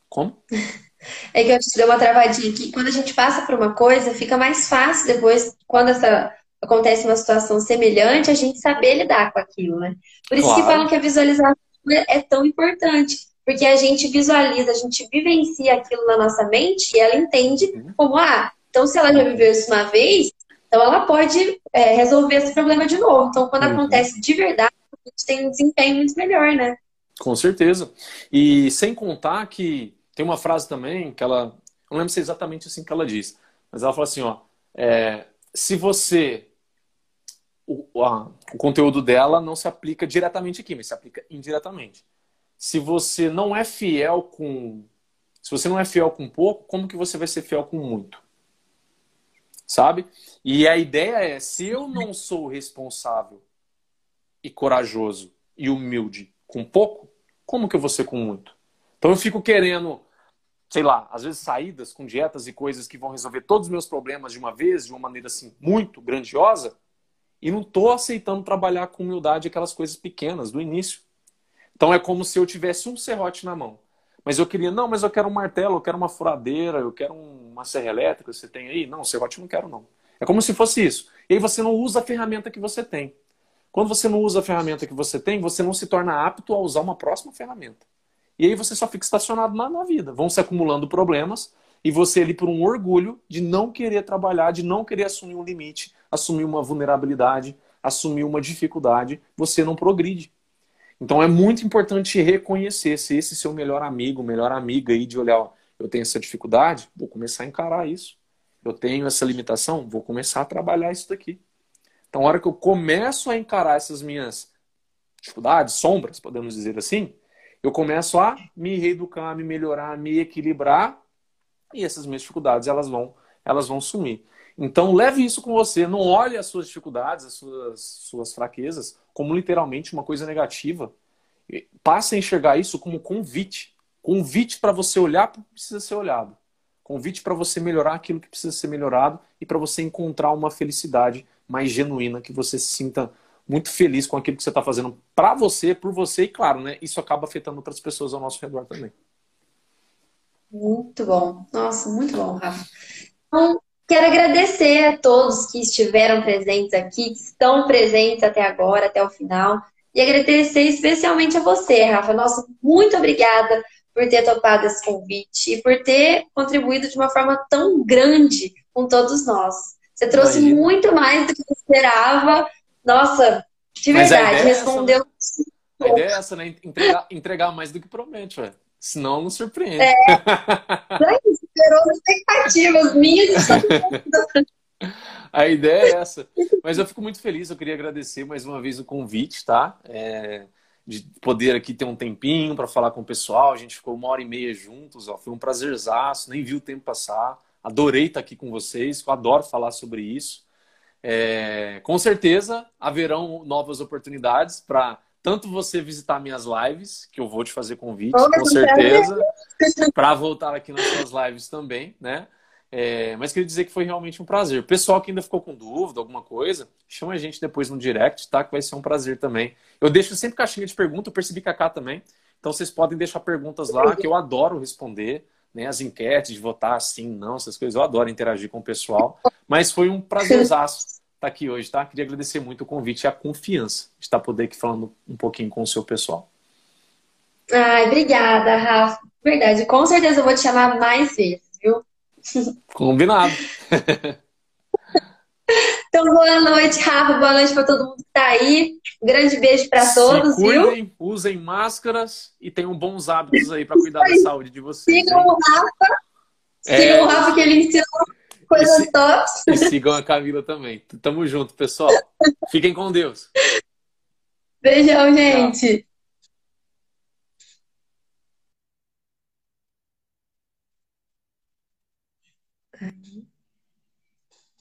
como? É que eu te dei uma travadinha aqui. Quando a gente passa por uma coisa, fica mais fácil depois, quando essa, acontece uma situação semelhante, a gente saber lidar com aquilo, né? Por isso claro. que falam que a visualização é tão importante. Porque a gente visualiza, a gente vivencia aquilo na nossa mente e ela entende uhum. como, ah, então se ela já viveu isso uma vez, então ela pode é, resolver esse problema de novo. Então, quando uhum. acontece de verdade, a gente tem um desempenho muito melhor, né? Com certeza. E sem contar que tem uma frase também que ela. Não lembro se é exatamente assim que ela diz, mas ela fala assim: ó, é, se você. O, a, o conteúdo dela não se aplica diretamente aqui, mas se aplica indiretamente. Se você não é fiel com. Se você não é fiel com pouco, como que você vai ser fiel com muito? Sabe? E a ideia é: se eu não sou responsável e corajoso e humilde com pouco, como que eu vou ser com muito? Então eu fico querendo, sei lá, às vezes saídas com dietas e coisas que vão resolver todos os meus problemas de uma vez, de uma maneira assim muito grandiosa, e não estou aceitando trabalhar com humildade aquelas coisas pequenas do início. Então é como se eu tivesse um serrote na mão. Mas eu queria, não, mas eu quero um martelo, eu quero uma furadeira, eu quero uma serra elétrica, você tem aí? Não, serrote não quero não. É como se fosse isso. E aí você não usa a ferramenta que você tem. Quando você não usa a ferramenta que você tem, você não se torna apto a usar uma próxima ferramenta. E aí você só fica estacionado na, na vida. Vão se acumulando problemas e você ali por um orgulho de não querer trabalhar, de não querer assumir um limite, assumir uma vulnerabilidade, assumir uma dificuldade, você não progride. Então é muito importante reconhecer se esse seu melhor amigo, melhor amiga aí de olhar, ó, eu tenho essa dificuldade, vou começar a encarar isso. Eu tenho essa limitação, vou começar a trabalhar isso daqui. Então, a hora que eu começo a encarar essas minhas dificuldades, sombras, podemos dizer assim, eu começo a me reeducar, me melhorar, me equilibrar e essas minhas dificuldades elas vão, elas vão sumir. Então leve isso com você, não olhe as suas dificuldades, as suas, suas fraquezas como literalmente uma coisa negativa. Passe a enxergar isso como convite, convite para você olhar para o que precisa ser olhado. Convite para você melhorar aquilo que precisa ser melhorado e para você encontrar uma felicidade mais genuína, que você se sinta muito feliz com aquilo que você está fazendo para você, por você, e claro, né? Isso acaba afetando outras pessoas ao nosso redor também. Muito bom. Nossa, muito bom, Rafa. Então, quero agradecer a todos que estiveram presentes aqui, que estão presentes até agora, até o final. E agradecer especialmente a você, Rafa. Nossa, muito obrigada por ter topado esse convite e por ter contribuído de uma forma tão grande com todos nós. Você trouxe Imagina. muito mais do que eu esperava. Nossa, de verdade, é respondeu. Essa, né? A ideia é essa, né? Entregar, entregar mais do que promete, velho. Senão não surpreende. É, superou expectativas minhas A ideia é essa. Mas eu fico muito feliz, eu queria agradecer mais uma vez o convite, tá? É, de poder aqui ter um tempinho para falar com o pessoal. A gente ficou uma hora e meia juntos, ó, foi um prazerzaço, nem vi o tempo passar. Adorei estar aqui com vocês, eu adoro falar sobre isso. É, com certeza haverão novas oportunidades para tanto você visitar minhas lives, que eu vou te fazer convite, com certeza, para voltar aqui nas suas lives também, né? É, mas queria dizer que foi realmente um prazer. O pessoal que ainda ficou com dúvida, alguma coisa, chama a gente depois no direct, tá? Que vai ser um prazer também. Eu deixo sempre caixinha de pergunta, eu percebi que a cá também. Então vocês podem deixar perguntas lá, que eu adoro responder, né? As enquetes de votar sim, não, essas coisas. Eu adoro interagir com o pessoal. Mas foi um prazerzaço estar aqui hoje, tá? Queria agradecer muito o convite e a confiança de estar poder aqui falando um pouquinho com o seu pessoal. Ai, obrigada, Rafa. Verdade, com certeza eu vou te chamar mais vezes, viu? Combinado. Então, boa noite, Rafa. Boa noite para todo mundo que está aí. Um grande beijo para todos, cuidem, viu? Usem máscaras e tenham bons hábitos aí para cuidar da saúde de vocês. Sigam hein? o Rafa. É... Sigam o Rafa que ele ensinou coisas e tops. E sigam a Camila também. Tamo junto, pessoal. Fiquem com Deus. Beijão, gente. Tchau.